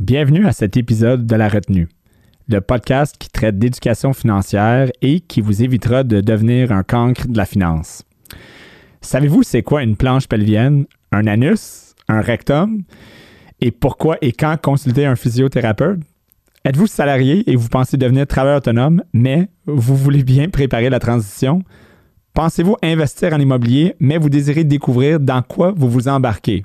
Bienvenue à cet épisode de La Retenue, le podcast qui traite d'éducation financière et qui vous évitera de devenir un cancre de la finance. Savez-vous c'est quoi une planche pelvienne, un anus, un rectum? Et pourquoi et quand consulter un physiothérapeute? Êtes-vous salarié et vous pensez devenir travailleur autonome, mais vous voulez bien préparer la transition? Pensez-vous investir en immobilier, mais vous désirez découvrir dans quoi vous vous embarquez?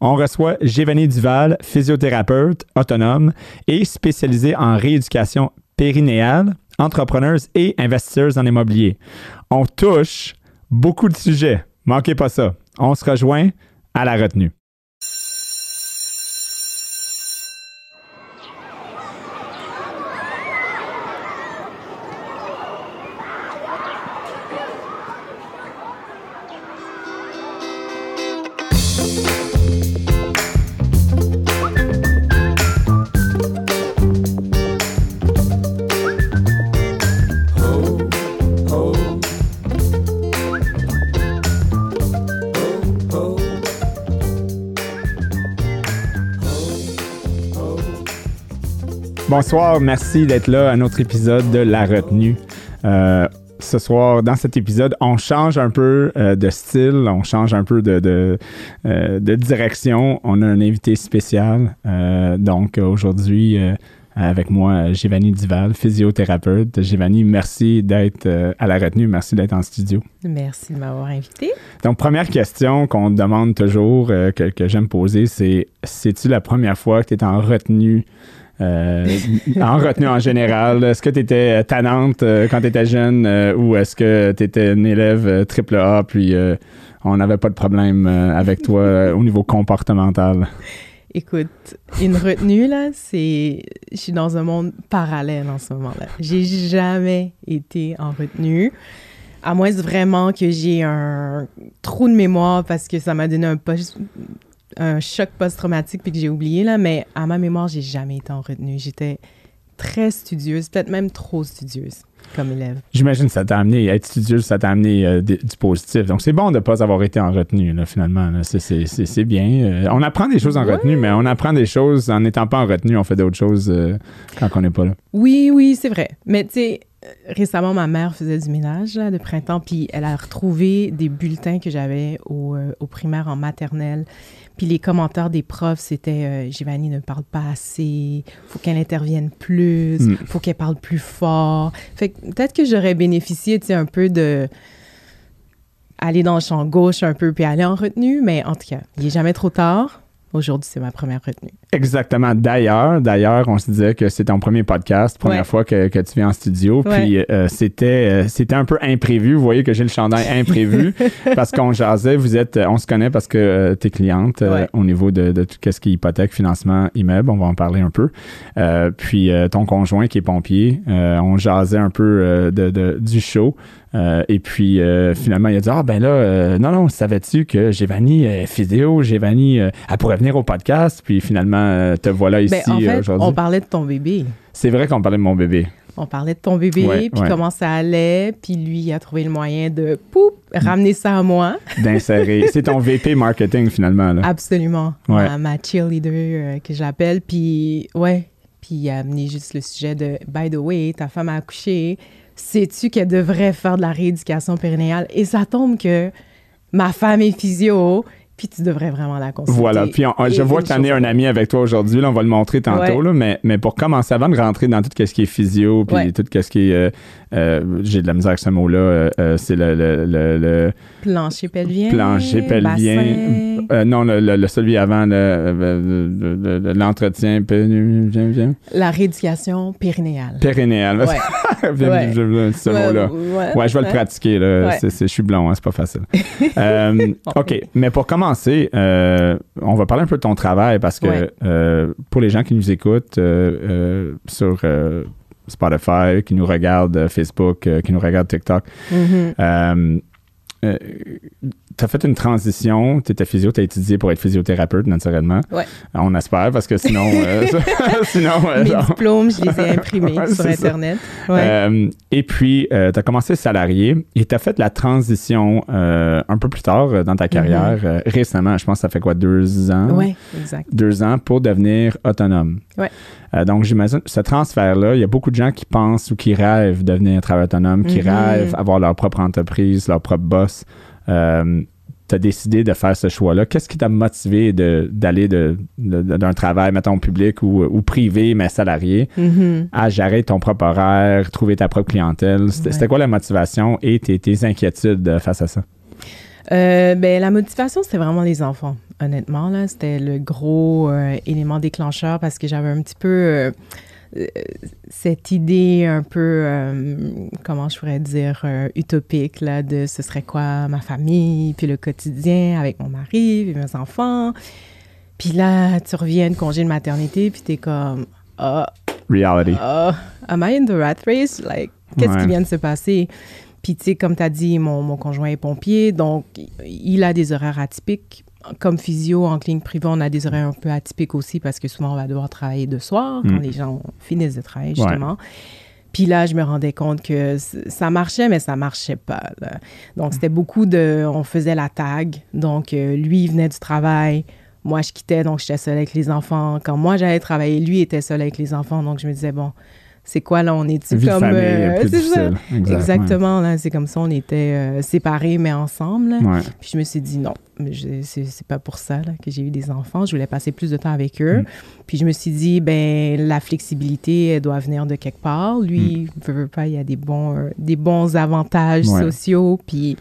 On reçoit Gévanie Duval, physiothérapeute autonome et spécialisée en rééducation périnéale, entrepreneuse et investisseuse en immobilier. On touche beaucoup de sujets. Manquez pas ça. On se rejoint à la retenue. Bonsoir, merci d'être là à notre épisode de La Retenue. Euh, ce soir, dans cet épisode, on change un peu euh, de style, on change un peu de, de, euh, de direction. On a un invité spécial. Donc aujourd'hui, avec moi, Giovanni Duval, physiothérapeute. Giovanni, merci d'être à la retenue, merci d'être en studio. Merci de m'avoir invité. Donc, première question qu'on demande toujours, que, que j'aime poser, c'est c'est-tu la première fois que tu es en retenue en retenue en général. Est-ce que tu étais tannante euh, quand tu étais jeune euh, ou est-ce que tu étais une élève euh, triple A puis euh, on n'avait pas de problème euh, avec toi euh, au niveau comportemental? Écoute, une retenue, là, c'est... Je suis dans un monde parallèle en ce moment-là. J'ai jamais été en retenue. À moins vraiment que j'ai un trou de mémoire parce que ça m'a donné un, post- un choc post-traumatique puis que j'ai oublié, là. Mais à ma mémoire, j'ai jamais été en retenue. J'étais très studieuse, peut-être même trop studieuse comme élève. J'imagine que ça t'a amené, être studieux, ça t'a amené euh, du positif. Donc, c'est bon de ne pas avoir été en retenue, là, finalement. là. C'est- C'est c'est- c'est bien. Euh, on apprend des choses en Ouais. retenue, mais on apprend des choses en n'étant pas en retenue. On fait d'autres choses euh, quand on n'est pas là. Oui, oui, c'est vrai. Mais tu sais, récemment, ma mère faisait du ménage là, de printemps, puis elle a retrouvé des bulletins que j'avais au, au primaire en maternelle. Puis les commentaires des profs, c'était euh, Giovanni ne parle pas assez, faut qu'elle intervienne plus, Mm. faut qu'elle parle plus fort. Fait que peut-être que j'aurais bénéficié, tu sais, un peu de aller dans le champ gauche un peu, puis aller en retenue, mais en tout cas, il est jamais trop tard. Aujourd'hui, c'est ma première retenue. Exactement. D'ailleurs, d'ailleurs, on se disait que c'est ton premier podcast, première Ouais. fois que, que tu viens en studio. Ouais. Puis euh, c'était euh, c'était un peu imprévu. Vous voyez que j'ai le chandail imprévu parce qu'on jasait. Vous êtes, on se connaît parce que euh, t'es cliente euh, Ouais. au niveau de, de tout ce qui est hypothèque, financement, immeuble. On va en parler un peu. Euh, puis euh, ton conjoint qui est pompier, euh, on jasait un peu euh, de, de- du show. Euh, et puis euh, finalement, il a dit Ah ben là, euh, non, non, savais-tu que Giovanni est physio, Giovanni, euh, elle pourrait venir au podcast, puis finalement, euh, te voilà ici Ben, en euh, fait, aujourd'hui. on parlait de ton bébé. C'est vrai qu'on parlait de mon bébé. On parlait de ton bébé, Ouais, puis ouais. comment ça allait, puis lui il a trouvé le moyen de poup, ramener ça à moi. D'insérer. C'est ton VP marketing finalement. Là. Absolument. Ouais. Ma, ma cheerleader euh, que j'appelle, puis ouais, puis il a amené juste le sujet de by the way, ta femme a accouché, sais-tu qu'elle devrait faire de la rééducation périnéale? Et ça tombe que ma femme est physio, puis tu devrais vraiment la consulter. Voilà. Puis on- je vois que tu en es un ami avec toi aujourd'hui. Là, on va le montrer tantôt. Ouais. Là, mais, mais pour commencer, avant de rentrer dans tout ce qui est physio, puis Ouais. tout ce qui est. euh, euh, J'ai de la misère avec ce mot-là. euh, c'est le, le, le- le Plancher pelvien. plancher pelvien. non, le, celui avant, le- le- le- le- l'entretien La rééducation périnéale. périnéal. Ouais. Viens- Ouais. ce mot-là. ouais, je vais le pratiquer. Là. Je suis blond, hein, c'est pas facile. OK, mais pour commencer, euh, on va parler un peu de ton travail parce que Ouais. euh, pour les gens qui nous écoutent euh, sur Spotify, qui nous regardent Facebook, qui nous regardent TikTok, euh, tu as fait une transition, tu étais physio, tu as étudié pour être physiothérapeute naturellement. Ouais. On espère parce que sinon. euh, sinon euh, Mes diplômes, je les ai imprimés Ouais, sur. Internet. Ouais. Euh, et puis, tu as commencé salarié et tu as fait la transition euh, un peu plus tard euh, dans ta carrière, euh, récemment. Je pense que ça fait quoi, deux ans? Ouais, exact. Deux ans pour devenir autonome. Ouais. Euh, donc, j'imagine, ce transfert-là, il y a beaucoup de gens qui pensent ou qui rêvent de devenir travailleur autonome, qui Mhm. rêvent avoir leur propre entreprise, leur propre boss. Euh, tu as décidé de faire ce choix-là. Qu'est-ce qui t'a motivé d'aller d'un travail, mettons, public ou, ou privé, mais salarié, Mhm. à gérer ton propre horaire, trouver ta propre clientèle? C'était Ouais. quoi la motivation et tes, tes inquiétudes euh, face à ça? Euh, ben, la motivation, c'était vraiment les enfants. Honnêtement, là, c'était le gros euh, élément déclencheur parce que j'avais un petit peu euh, cette idée un peu, euh, comment je pourrais dire, euh, utopique, là, de ce serait quoi ma famille, puis le quotidien avec mon mari, puis mes enfants. Puis là, tu reviens de congé de maternité, puis t'es comme, ah, Reality. Uh, am I in the rat race? Like, qu'est-ce Ouais. qui vient de se passer? Puis, tu sais, comme tu as dit, mon, mon conjoint est pompier, donc il a des horaires atypiques. Comme physio, en clinique privée, on a des horaires un peu atypiques aussi parce que souvent, on va devoir travailler de soir quand Mm. les gens finissent de travailler, justement. Puis là, je me rendais compte que ça marchait, mais ça marchait pas. là. Donc, c'était beaucoup de... On faisait la tag. Donc, euh, lui, il venait du travail. Moi, je quittais, donc j'étais seule avec les enfants. Quand moi, j'allais travailler, lui était seul avec les enfants. Donc, je me disais, bon, c'est quoi, là, on est-tu Vie comme... euh, plus c'est ça. Exact, Exactement, là, c'est comme ça, on était euh, séparés, mais ensemble. ouais. Puis je me suis dit non, c'est pas pour ça là, que j'ai eu des enfants. Je voulais passer plus de temps avec eux. Mm. Puis je me suis dit, ben la flexibilité, elle doit venir de quelque part. Lui, veut, veut pas, il y a des bons, euh, des bons avantages Mm. Ouais. sociaux. Puis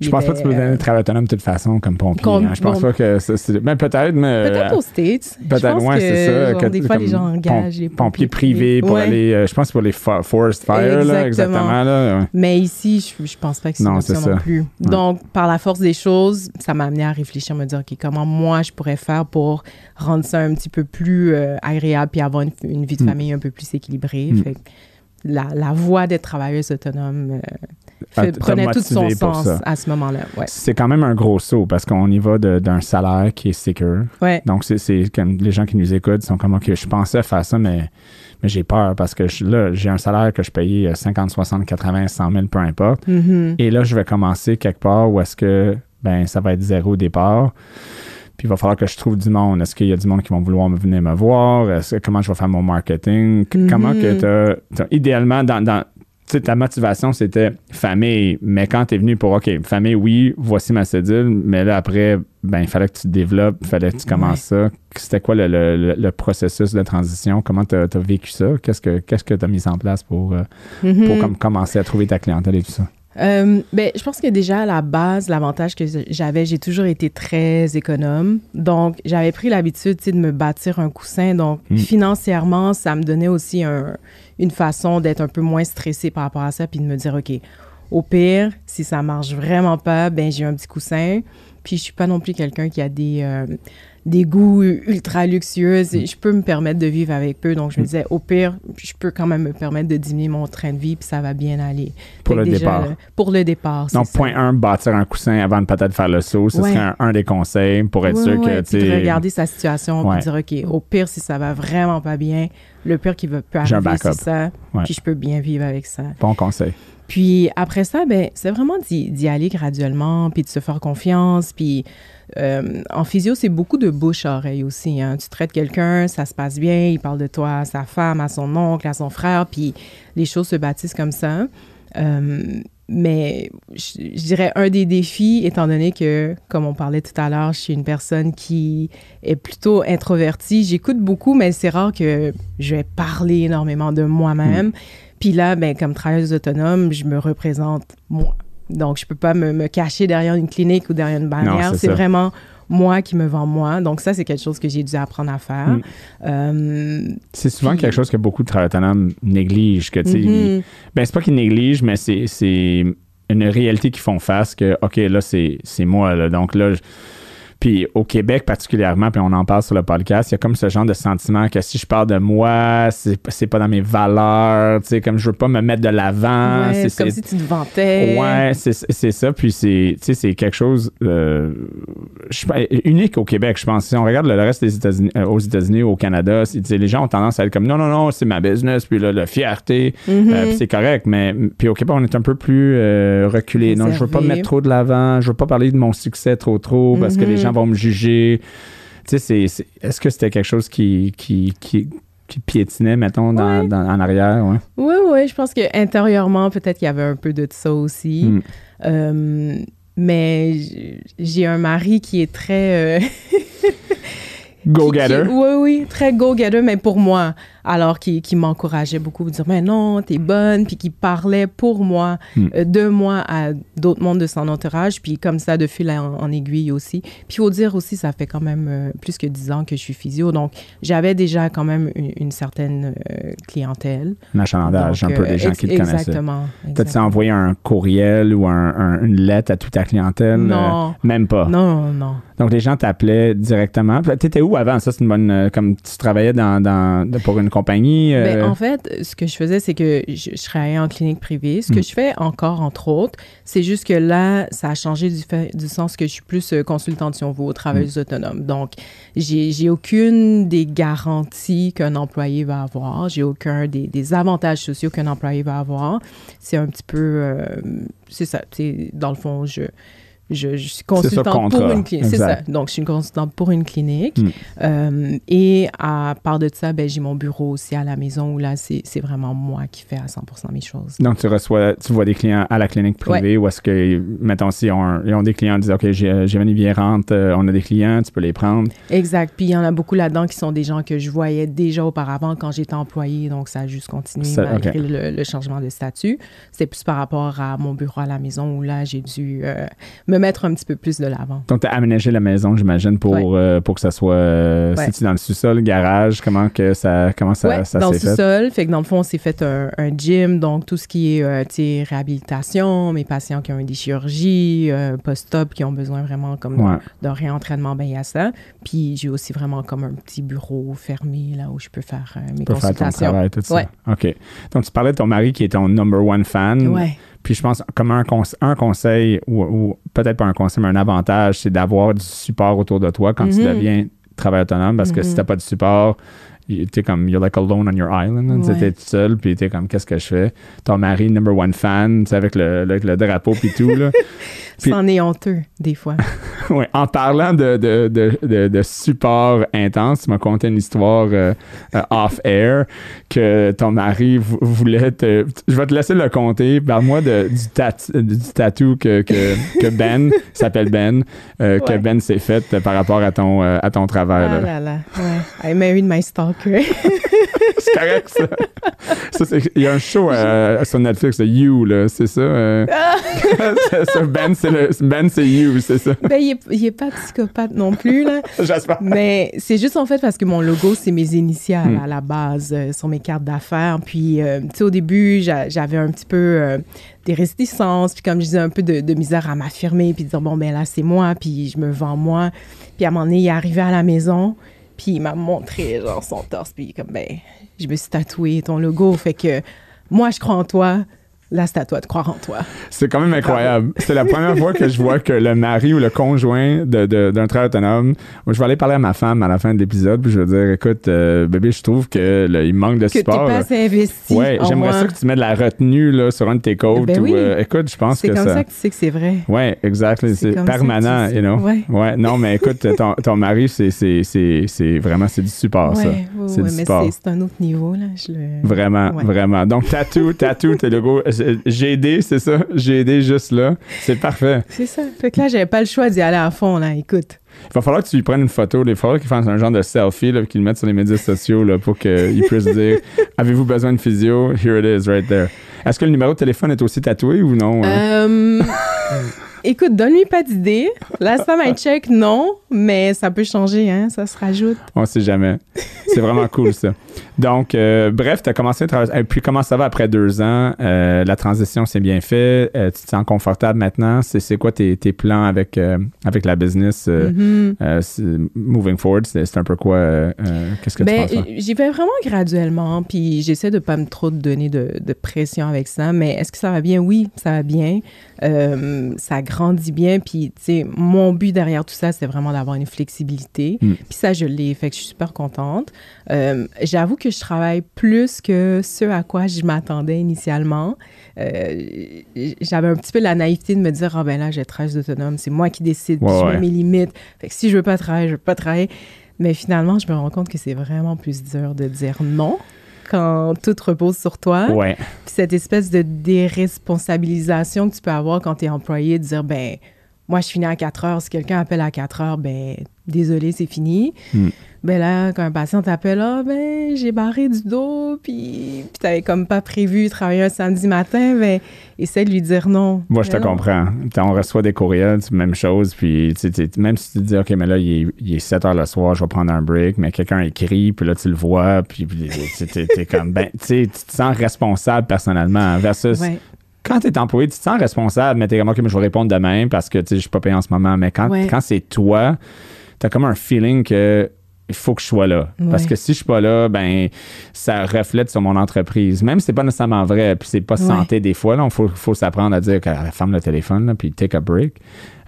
Je pense pas que tu peux euh, donner travail autonome de toute façon comme pompier. Hein. Je pense bon. pas que c'est. Ben, peut-être, mais. Peut-être aux States. Peut-être, ouais, que, c'est ça. genre, que- des fois, les gens engagent les pompiers privés pour Ouais. aller. euh, je pense pour les fo- forest fire, là, Exactement. exactement. Là, ouais. Mais ici, je, je pense pas que c'est Non, ça. non plus. Donc, par la force des choses, ça m'a amené à réfléchir, me dire, OK, comment moi, je pourrais faire pour rendre ça un petit peu plus euh, agréable puis avoir une, une vie de Mm. famille un peu plus équilibrée. Mm. Fait la, la voie d'être travailleuse autonome euh, prenait tout son sens ça. à ce moment-là. Ouais. C'est quand même un gros saut parce qu'on y va d'un salaire qui est secure. Ouais. Donc, c'est- comme les gens qui nous écoutent sont comme, OK, je pensais faire ça, mais, mais j'ai peur parce que je- là, j'ai un salaire que je payais euh, 50, 60, 80, 100 000, peu importe. Mhm. Et là, je vais commencer quelque part où est-ce que ben, ça va être zéro au départ. Puis il va falloir que je trouve du monde. Est-ce qu'il y a du monde qui vont vouloir me venir me voir? Est-ce comment je vais faire mon marketing? Comment que tu idéalement, dans, ta motivation, c'était famille. Mais quand tu es venu pour, OK, famille, oui, voici ma cédule. Mais là, après, ben, il fallait que tu te développes, il fallait que tu commences ça. C'était quoi le, le- le- processus de transition? Comment tu as, vécu ça? Qu'est-ce que tu as mis en place pour, euh, pour Mhm. comme commencer à trouver ta clientèle et tout ça? Euh, ben, je pense que déjà à la base, l'avantage que j'avais, j'ai toujours été très économe. Donc, j'avais pris l'habitude de me bâtir un coussin. Donc, Mm. financièrement, ça me donnait aussi un- une façon d'être un peu moins stressée par rapport à ça, puis de me dire, OK, au pire, si ça marche vraiment pas, ben j'ai un petit coussin. Puis, je suis pas non plus quelqu'un qui a des, euh, des goûts ultra luxueux. Mm. Je peux me permettre de vivre avec peu. Donc, je me disais, au pire, je peux quand même me permettre de diminuer mon train de vie, puis ça va bien aller. Pour Fait le déjà, départ. le- pour le départ, Donc, ça. point 1, bâtir un coussin avant de peut-être faire le saut. Ce Ouais. serait un, un des conseils pour être Ouais, sûr ouais, que puis tu de regarder sa situation, puis dire, OK, au pire, si ça va vraiment pas bien, le pire qui va- peut arriver, c'est ça. Puis je peux bien vivre avec ça. Bon conseil. Puis après ça, ben, c'est vraiment d'y aller graduellement, puis de se faire confiance. Puis euh, en physio, c'est beaucoup de bouche à oreille aussi. hein. Tu traites quelqu'un, ça se passe bien, il parle de toi à sa femme, à son oncle, à son frère, puis les choses se bâtissent comme ça. Euh, mais je, je dirais un des défis, étant donné que, comme on parlait tout à l'heure, je suis une personne qui est plutôt introvertie. J'écoute beaucoup, mais c'est rare que je vais parler énormément de moi-même. Puis là, ben, comme travailleuse autonome, je me représente moi. Donc, je peux pas me, me cacher derrière une clinique ou derrière une bannière. c'est vraiment moi qui me vends moi. Donc, ça, c'est quelque chose que j'ai dû apprendre à faire. Mm. Euh, C'est souvent Puis- quelque chose que beaucoup de travailleurs autonomes négligent. Que, mhm. ben, c'est pas qu'ils négligent, mais c'est, une réalité qu'ils font face que, OK, là, c'est, c'est moi. Là, donc là, je- Puis au Québec particulièrement, puis on en parle sur le podcast, il y a comme ce genre de sentiment que si je parle de moi, c'est, c'est pas dans mes valeurs, tu sais, comme je veux pas me mettre de l'avant. Ouais, c'est, c'est comme c'est- si tu te vantais. Ouais, c'est, c'est ça. Puis c'est, tu sais, c'est quelque chose euh, je sais pas, unique au Québec, je pense. Si on regarde le reste des États-Unis, euh, aux États-Unis, au Canada, les gens ont tendance à être comme non, non, non, c'est ma business, puis là, la fierté, euh, puis c'est correct. Mais puis au Québec, on est un peu plus reculé. Non, je veux pas me mettre trop de l'avant, je veux pas parler de mon succès trop, trop, parce que les Mhm. Gens vont me juger. Tu sais, est-ce que c'était quelque chose qui, qui, qui, qui piétinait, mettons, dans, Ouais. dans- en arrière? Ouais? Oui, oui, je pense que intérieurement, peut-être qu'il y avait un peu de ça aussi. Mm. Euh, mais j'ai un mari qui est très. euh, Go-getter. Oui, oui, très go-getter, mais pour moi. Alors, qui, qui m'encourageait beaucoup, dire, mais non, t'es bonne, puis qui parlait pour moi, Hmm. euh, de moi à d'autres mondes de son entourage, puis comme ça, de fil en, en aiguille aussi. Puis il faut dire aussi, ça fait quand même euh, plus que dix ans que je suis physio, donc j'avais déjà quand même une, une certaine euh, clientèle. Un achalandage, un peu euh, des gens ex- qui te connaissaient. Exactement. T'as-tu envoyé un courriel ou un- un- une lettre à toute ta clientèle? Non. Euh, même pas. Non, non. Donc, les gens t'appelaient directement. T'étais où avant? Ça, c'est une bonne... euh, comme tu travaillais dans, dans- pour une compagnie? euh, Ben, en fait, ce que je faisais, c'est que je, je travaillais en clinique privée. Ce que Mm. je fais encore, entre autres, c'est juste que là, ça a changé du, fait, du sens que je suis plus euh, consultante, si on veut, aux travailleuses Mm. autonomes. Donc, j'ai aucune des garanties qu'un employé va avoir. J'ai aucun des, des avantages sociaux qu'un employé va avoir. C'est un petit peu... euh, c'est ça. Dans le fond, je... Je, je suis consultante pour une clinique. C'est ça. Donc, je suis une consultante pour une clinique. Mm. Euh, et à part de ça, ben, j'ai mon bureau aussi à la maison où là, c'est vraiment moi qui fais à 100 mes choses. Donc, tu reçois, tu vois des clients à la clinique privée ou est-ce que, mettons, si on, ils ont des clients, ils disent, OK, j'ai Geneviève rentre, euh, on a des clients, tu peux les prendre? Exact. Puis il y en a beaucoup là-dedans qui sont des gens que je voyais déjà auparavant quand j'étais employée. Donc, ça a juste continué Ça- malgré le changement de statut. C'est plus par rapport à mon bureau à la maison où là, j'ai dû euh, me mettre un petit peu plus de l'avant. Donc, tu as aménagé la maison, j'imagine, pour, Ouais. euh, pour que ça soit. euh, Ouais. Si tu dans le sous-sol, garage, comment que ça, comment ça, ouais, ça dans le sous-sol. Fait que dans le fond, on s'est fait un, un gym, donc tout ce qui est euh, réhabilitation, mes patients qui ont eu des chirurgies, euh, post-op, qui ont besoin vraiment comme d'un réentraînement, ben il y a ça. Puis j'ai aussi vraiment comme un petit bureau fermé là où je peux faire mes Tu peux faire ton consultations. travail, tout ça. OK. Donc, tu parlais de ton mari qui est ton number one fan. Ouais. Puis je pense comme un, conse- un conseil, ou, ou peut-être pas un conseil, mais un avantage, c'est d'avoir du support autour de toi quand tu Mhm. deviens travailleur autonome. Parce que si Mhm. t'as pas de support, tu es comme, you're like alone on your island. Ouais. T'es tout seul, puis t'es comme, qu'est-ce que je fais? Ton mari, number one fan, tu sais, avec le, le, le drapeau, puis tout. Là. Puis- C'en est honteux, des fois. Ouais, en parlant de, de, de, de, de support intense, tu m'as conté une histoire euh, euh, off-air que ton mari vou- voulait te... Je vais te laisser le compter. Parle-moi de, du, tat- du tatou que, que, que Ben, s'appelle Ben, euh, que. Ben s'est fait par rapport à ton, à ton travail. Ah là. là là. Ouais. I married my stalker. C'est correct, ça. Il y a un show euh, sur Netflix, de You, là, c'est ça? euh? Ça, ben, c'est ben, c'est You, c'est ça? ben, il est, est pas psychopathe non plus, là. J'espère. Mais c'est juste en fait parce que mon logo, c'est mes initiales Hmm. à la base euh, sur mes cartes d'affaires. Puis, euh, tu sais, au début, j'a- j'avais un petit peu euh, des réticences, puis comme je disais, un peu de, de misère à m'affirmer, puis de dire, bon, ben là, c'est moi, puis je me vends moi. Puis à un moment donné, il est arrivé à la maison, puis il m'a montré, genre, son torse, puis comme, ben, je me suis tatoué ton logo. Fait que moi, je crois en toi. Là, c'est à toi de croire en toi. C'est quand même incroyable. C'est la première fois que je vois que le mari ou le conjoint de- de- d'un travailleur autonome. Moi, je vais aller parler à ma femme à la fin de l'épisode, puis je vais dire écoute, euh, bébé, je trouve que là, il manque de Que support. assez investi. ouais, j'aimerais ça que tu mettes de la retenue là, sur un de tes côtes. Ben ou, oui. euh, écoute, je pense C'est que comme ça. ça. que tu sais que c'est vrai. Ouais, exact. C'est C'est ça que permanent, tu you know. Ouais. non, mais écoute, ton, ton mari, c'est, c'est, c'est, c'est vraiment c'est du support, ça. Ouais, ouais, C'est du mais support. c'est- c'est un autre niveau, là. Je le... Vraiment, vraiment. Donc, tatou, tatou, tes logos. Euh, GD, c'est ça? GD juste là. C'est parfait. C'est ça. Fait que là, j'avais pas le choix d'y aller à fond, là. Écoute. Il va falloir que tu lui prennes une photo. Il va falloir qu'il fasse un genre de selfie, là, qu'il le mette sur les médias sociaux là, pour qu'il puisse dire Avez-vous besoin de physio? Here it is, right there. Est-ce que le numéro de téléphone est aussi tatoué ou non hein? Euh, écoute, donne-lui pas d'idée. Last time I check, non, mais ça peut changer, hein. Ça se rajoute. On sait jamais. c'est vraiment cool, ça. Donc, euh, bref, tu as commencé à travailler. Et puis, comment ça va après deux ans? Euh, la transition s'est bien faite. Euh, tu te sens confortable maintenant? C'est, quoi tes, tes plans avec, euh, avec la business euh, Mhm. euh, moving forward? C'est, un peu quoi? euh, euh, qu'est-ce que Ben, tu penses? j'y vais vraiment graduellement, puis j'essaie de pas me trop donner de, de pression avec ça. Mais est-ce que ça va bien? Oui, ça va bien. Euh, ça grandit bien. Puis, tu sais, mon but derrière tout ça, c'est vraiment d'avoir une flexibilité. Mm. Puis ça, je l'ai. Fait que je suis super contente. Euh, J'avoue que je travaille plus que ce à quoi je m'attendais initialement. Euh, J'avais un petit peu la naïveté de me dire, ah ben là, j'ai 13 autonome, c'est moi qui décide, Ouais, je mets ouais. mes limites. Fait que si je veux pas travailler, je veux pas travailler. Mais finalement, je me rends compte que c'est vraiment plus dur de dire non quand tout repose sur toi. Ouais. Puis cette espèce de déresponsabilisation que tu peux avoir quand tu es employé, de dire, ben, moi, je finis à 4 heures. Si quelqu'un appelle à 4 heures, ben, désolé, c'est fini. Hmm. Ben là, quand un patient t'appelle, ah, ben, j'ai barré du dos, puis, puis t'avais comme pas prévu travailler un samedi matin, ben, essaie de lui dire non. Moi, je te Mais non. comprends. On reçoit des courriels, même chose. Puis, même si tu te dis, OK, mais là, il est, il est 7 heures le soir, je vais prendre un break, mais quelqu'un écrit, puis là, tu le vois, puis puis t'es- comme, ben, tu sais, tu te sens responsable personnellement versus Ouais. quand tu es employé, tu te sens responsable, mais tu es comme, OK, mais je vais répondre demain parce que, tu sais, je suis pas payé en ce moment. Mais quand, Ouais. quand c'est toi, tu as comme un feeling que il faut que je sois là. Parce Ouais. que si je suis pas là, ben ça reflète sur mon entreprise. Même si c'est pas nécessairement vrai, puis c'est pas Ouais. santé des fois, il faut, faut s'apprendre à dire que la femme le téléphone, là, puis take a break.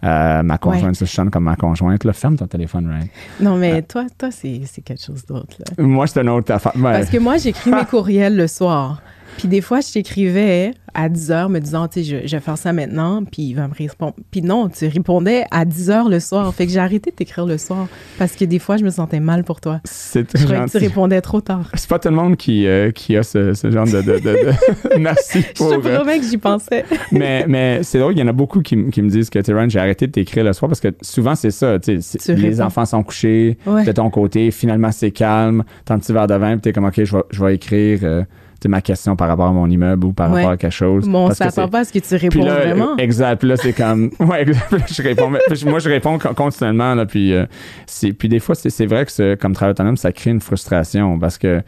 Euh, ma conjointe, ça, je sonne comme ma conjointe, là, ferme ton téléphone, right? Non, mais Ah. toi, toi c'est quelque chose d'autre, là. Moi, c'est une autre affaire. Ouais. Parce que moi, j'écris mes courriels le soir. Puis des fois, je t'écrivais à 10 heures me disant, tu sais, je, je vais faire ça maintenant, puis il va me répondre. Puis non, tu répondais à 10 heures le soir. Fait que j'ai arrêté de t'écrire le soir parce que des fois, je me sentais mal pour toi. c'est Je croyais que tu répondais trop tard. C'est pas tout le monde qui, euh, qui a ce, ce genre de. de, de- de- Merci Je te euh, promets que j'y pensais. mais mais c'est drôle, il y en a beaucoup qui, qui me disent que, Tyron, j'ai arrêté de t'écrire le soir parce que souvent, c'est ça. tu Les réponds. enfants sont couchés Ouais. de ton côté. Finalement, c'est calme. T'as un petit verre de vin, puis t'es comme, OK, je vais, je vais écrire euh, ma question par rapport à mon immeuble ou par Ouais. rapport à quelque chose. Bon, Parce s'attend c'est- pas à ce que tu Puis réponds là, vraiment. exact. Puis là, c'est comme. Ouais, je réponds. moi, je réponds con- continuellement. Là, puis, euh, c'est- puis des fois, c'est c'est vrai que ce- comme travail autonome, ça crée une frustration parce que.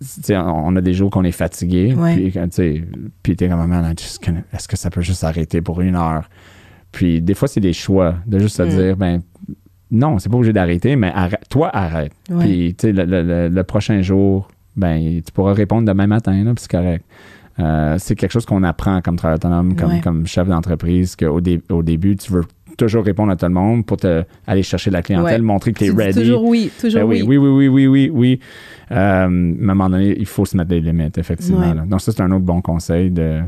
tu sais, on a des jours qu'on est fatigué. Ouais. Puis, quand, tu sais, puis t'es comme, man, just can't- est-ce que ça peut juste arrêter pour une heure? Puis des fois, c'est des choix de juste se Mm. dire, ben, non, c'est pas obligé d'arrêter, mais arrête, toi, arrête. Ouais. Puis, tu sais, le- le- le prochain jour, ben, tu pourras répondre demain matin, là, puis c'est correct. Euh, c'est quelque chose qu'on apprend comme travailleur autonome, comme, Ouais. comme chef d'entreprise, qu'au dé- au début, tu veux toujours répondre à tout le monde pour te, aller chercher la clientèle, Ouais. montrer que tu es ready. toujours oui, toujours Ben oui, oui. oui, oui, oui, oui, oui. Euh, à un moment donné, il faut se mettre des limites, effectivement. Ouais. Donc, ça, c'est un autre bon conseil de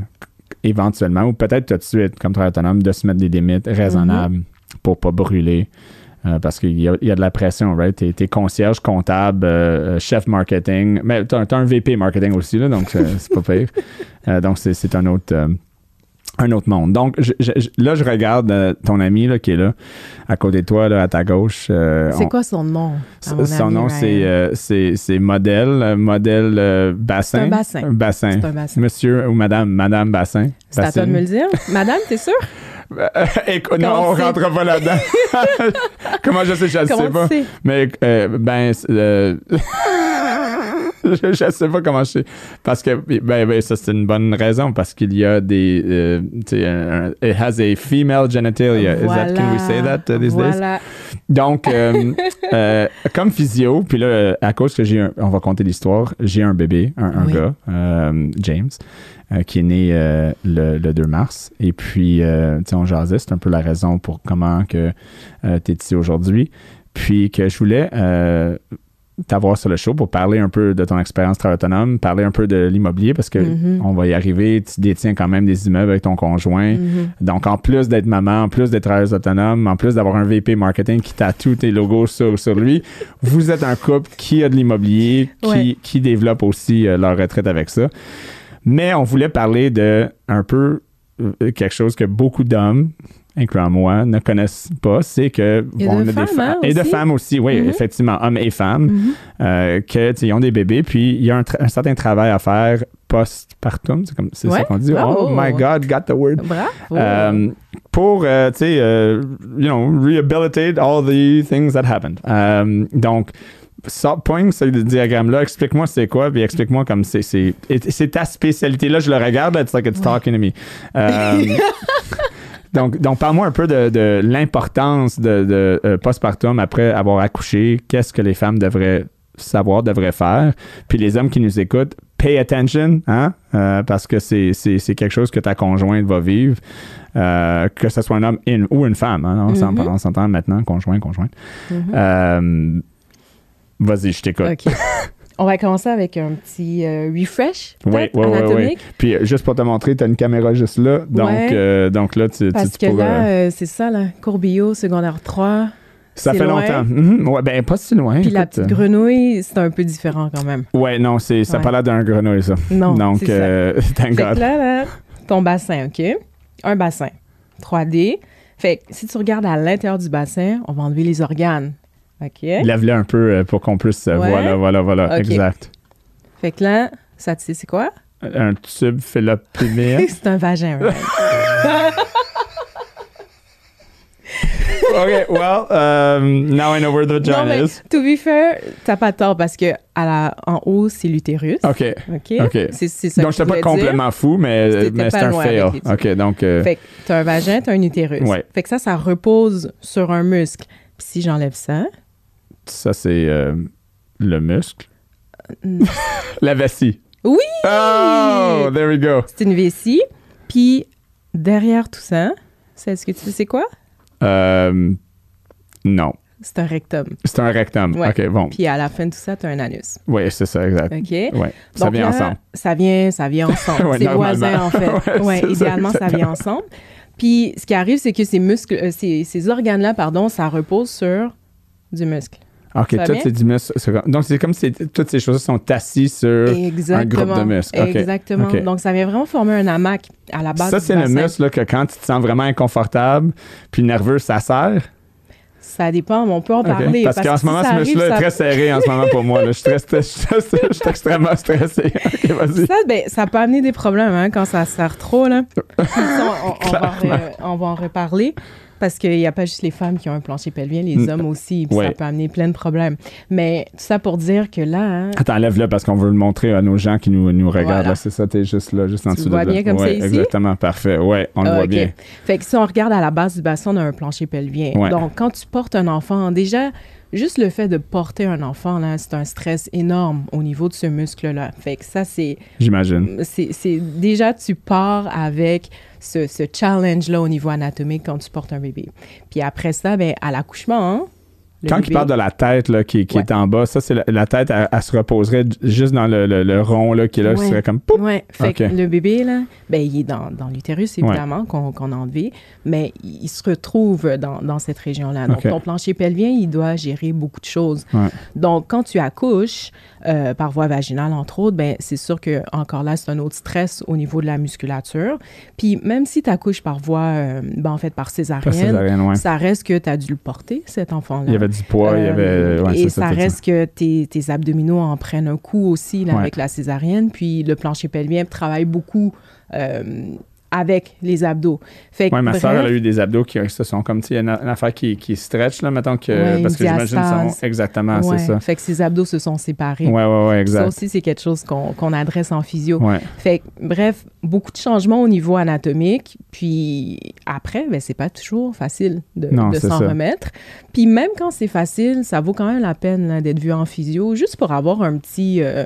éventuellement, ou peut-être tout de suite, comme travailleur autonome, de se mettre des limites raisonnables pour pas brûler. Euh, parce qu'il y a, il y a de la pression, right? T'es, t'es concierge, comptable, euh, euh, chef marketing, mais t'as, t'as un VP marketing aussi, là, donc c'est pas pire. Euh, donc, c'est, un autre... un autre monde. Donc, je- là, je regarde ton ami là, qui est là, à côté de toi, là, à ta gauche. C'est on- quoi son nom? son nom, c'est, modèle, modèle bassin. C'est un bassin. Bassin. C'est un bassin. Monsieur ou madame, madame bassin. C'est à toi de me le dire. Madame, t'es sûre? Écoute, non, on rentre pas là-dedans. Comment je sais, je le sais pas. Mais, euh, ben, euh, je, je sais pas comment je sais. Parce que, ben, ben, ça, c'est une bonne raison. Parce qu'il y a des, euh, un- it has a female genitalia. Is that, can we say that uh, these days? voilà. Donc, euh, euh, comme physio, puis là, à cause que j'ai un, on va compter l'histoire, j'ai un bébé, un, un Oui. gars, James, euh, qui est né euh, le, le 2 mars. Et puis, euh, tu sais, on jasait, c'est un peu la raison pour comment que tu es ici aujourd'hui. Puis que je voulais t'avoir sur le show pour parler un peu de ton expérience travail autonome, parler un peu de l'immobilier parce que Mhm. on va y arriver. Tu détiens quand même des immeubles avec ton conjoint. Mhm. Donc, en plus d'être maman, en plus d'être travailleuse autonome, en plus d'avoir un VP marketing qui tatoue tes logos sur, sur lui, vous êtes un couple qui a de l'immobilier, qui, Ouais. qui développe aussi euh, leur retraite avec ça. Mais on voulait parler de un peu euh, quelque chose que beaucoup d'hommes, incluant moi, ne connaissent pas, c'est que Et de on a femmes, des hein, et de aussi. femmes aussi, oui, Mhm. effectivement, hommes et femmes, Mhm. euh, que tu sais, ils ont des bébés, puis il y a un, certain travail à faire postpartum, c'est comme c'est ça Ouais, qu'on dit. bravo. Oh my God, got the word. Bravo. Euh, pour, euh, tu sais, euh, you know, rehabilitate all the things that happened. Euh, donc, sors, pogne ce diagramme-là, explique-moi c'est quoi, puis explique-moi comme c'est. C'est ta spécialité. Là, je le regarde, it's like it's talking to me. Donc, donc parle-moi un peu de, de l'importance de, de euh, postpartum après avoir accouché. Qu'est-ce que les femmes devraient savoir, devraient faire? Puis les hommes qui nous écoutent, pay attention, hein? Euh, parce que c'est, quelque chose que ta conjointe va vivre, euh, que ce soit un homme ou une femme. Hein? On, Mhm. on s'entend maintenant, conjoint, conjointe. Mhm. Euh, vas-y, je t'écoute. On va commencer avec un petit euh, refresh, Oui, oui, oui, oui. anatomique. Puis euh, juste pour te montrer, tu as une caméra juste là. Donc, Ouais. euh, donc là, tu, tu- Parce tu que pourras- là, euh, c'est ça, là, Courbillot, secondaire 3. ça fait loin. longtemps. Mhm. Ouais, ben, pas si loin. Puis la petite grenouille, c'est un peu différent quand même. Ouais, non, c'est, ça n'a Ouais. pas l'air d'un grenouille, ça. Non, Donc, c'est ça. euh, thank Fait God. que là, là, ton bassin, OK? Un bassin. 3D. Fait que si tu regardes à l'intérieur du bassin, on va enlever les organes. OK? Lève-le un peu euh, pour qu'on puisse. euh, Ouais. Voilà, voilà, voilà. Exact. Fait que là, ça, tu sais, c'est quoi? Un tube fallopienne. c'est un vagin, right? OK, well, um, now I know where the vagina non, mais is. to be fair, t'as pas tort parce que à la, en haut, c'est l'utérus. OK. OK? OK. C'est, c'est ça Donc, que j'étais je pas dire. complètement fou, mais, c'est un fail. OK, donc. euh, Fait que t'as un vagin, t'as un utérus. Ouais. Fait que ça, ça repose sur un muscle. Puis si j'enlève ça, ça, c'est euh, le muscle. Mm. La vessie. Oui! Oh, there we go. c'est une vessie. Puis derrière tout ça, c'est ce que tu sais c'est quoi? Euh, non. C'est un rectum. C'est un rectum. Ouais. OK, bon. Puis à la fin de tout ça, t'as un anus. Oui, c'est ça, exact. OK? Ouais, ça Donc vient là, ensemble. Ça vient, ça vient ensemble. Ouais, c'est voisin, en fait. Ça, idéalement, ça, vient ensemble. Puis ce qui arrive, c'est que ces muscles, euh, ces, ces organes-là, pardon, ça repose sur du muscle. OK, Ça va tout bien? c'est du muscle. c'est comme- Donc, c'est comme si toutes ces choses sont assises sur. Exactement. groupe de muscles. Exactement. Donc ça vient vraiment former un hamac à la base Ça, c'est le muscle là, que quand tu te sens vraiment inconfortable puis nerveux, ça sert? Ça dépend, mais on peut en parler. Parce, qu'en que ce moment, si ce muscle-là est très serré en ce moment pour moi. là. Je suis, très, je suis très- je suis extrêmement stressé. OK, vas-y. Ça, ben, ça peut amener des problèmes hein, quand ça sert trop. Là. Puis ça, on, on- on va, re- on va en reparler parce qu'il n'y a pas juste les femmes qui ont un plancher pelvien, les Mm. hommes aussi. Puis Ouais. ça peut amener plein de problèmes. Mais tout ça pour dire que là, hein, Attends, lève-le parce qu'on veut le montrer à nos gens qui nous, nous regardent. Voilà. C'est ça, t'es juste là, juste en Tu dessous vois de là. bien comme ça ici? Exactement, parfait. Ouais, on le voit ok. bien. Fait que si on regarde à la base du bassin, on a un plancher pelvien. Ouais. Donc, quand tu portes un enfant, déjà, juste le fait de porter un enfant, là, c'est un stress énorme au niveau de ce muscle-là. Fait que ça, c'est, J'imagine. c'est- déjà, tu pars avec ce, ce challenge-là au niveau anatomique quand tu portes un bébé. Puis après ça, ben, à l'accouchement, hein, Quand il parle de la tête là, qui, qui Ouais. est en bas, ça, c'est la, la tête, elle, elle se reposerait juste dans le, le- le rond là, qui est là, qui Ouais. serait comme. Ouais, fait que le bébé, là, ben, il est dans, dans l'utérus, évidemment, qu'on qu'on a enlevé, mais il se retrouve dans, dans cette région-là. Donc, ton plancher pelvien, il doit gérer beaucoup de choses. Donc, quand tu accouches, euh, par voie vaginale, entre autres, ben, c'est sûr que encore là, c'est un autre stress au niveau de la musculature. Puis, même si tu accouches par voie, euh, ben, en fait, par césarienne, césarienne, ouais. ça reste que tu as dû le porter, cet enfant-là. Il y avait du poids, il y avait. Euh, ouais, et ça reste que tes, tes abdominaux en prennent un coup aussi là, Ouais. avec la césarienne. Puis le plancher pelvien travaille beaucoup avec les abdos. Fait que, Ouais, ma bref, soeur, elle a eu des abdos qui se sont comme, tu sais, une, une affaire qui, qui stretch, là, mettons que. Ouais, parce que j'imagine sont. Exactement, ouais, c'est ça. Fait que ses abdos se sont séparés. Ouais, ouais, ouais, Ça exact. aussi, c'est quelque chose qu'on qu'on adresse en physio. Ouais. Fait que, bref, beaucoup de changements au niveau anatomique. Puis après, ben, c'est pas toujours facile de, s'en ça. remettre. Puis même quand c'est facile, ça vaut quand même la peine d'être vu en physio, juste pour avoir un petit, euh,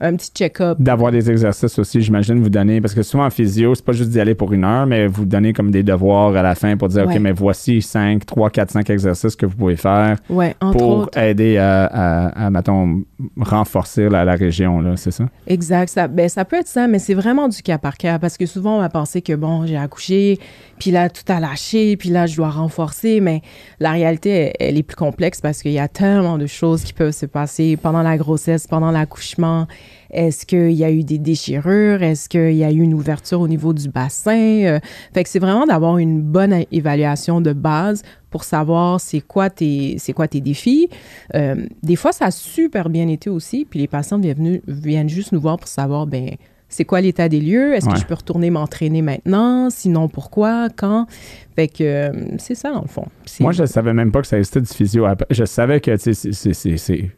un petit check-up. D'avoir des exercices aussi, j'imagine, vous donner, parce que souvent en physio, c'est pas juste d'y aller pour une heure, mais vous donnez comme des devoirs à la fin pour dire, Ouais. OK, mais voici 5, 3, 4, 5 exercices que vous pouvez faire Ouais, pour autres. aider à, à, à, mettons, renforcer la, la région, là, c'est ça? Exact. Ça, ben, ça peut être ça, mais c'est vraiment du cas par cas parce que souvent, on va penser que, bon, j'ai accouché, puis là, tout a lâché, puis là, je dois renforcer, mais la réalité, elle, elle est plus complexe parce qu'il y a tellement de choses qui peuvent se passer pendant la grossesse, pendant l'accouchement. Est-ce qu'il y a eu des déchirures? Est-ce qu'il y a eu une ouverture au niveau du bassin? Euh, fait que c'est vraiment d'avoir une bonne évaluation de base pour savoir c'est quoi tes c'est quoi tes défis. Euh, des fois, ça a super bien été aussi, puis les patients viennent, viennent juste nous voir pour savoir, ben c'est quoi l'état des lieux? Est-ce Ouais. que je peux retourner m'entraîner maintenant? Sinon, pourquoi? Quand? Fait que euh, c'est ça, dans le fond. Moi, je savais même pas que ça existait du physio. Je savais que, tu sais, c'est- c'est- c'est- c'est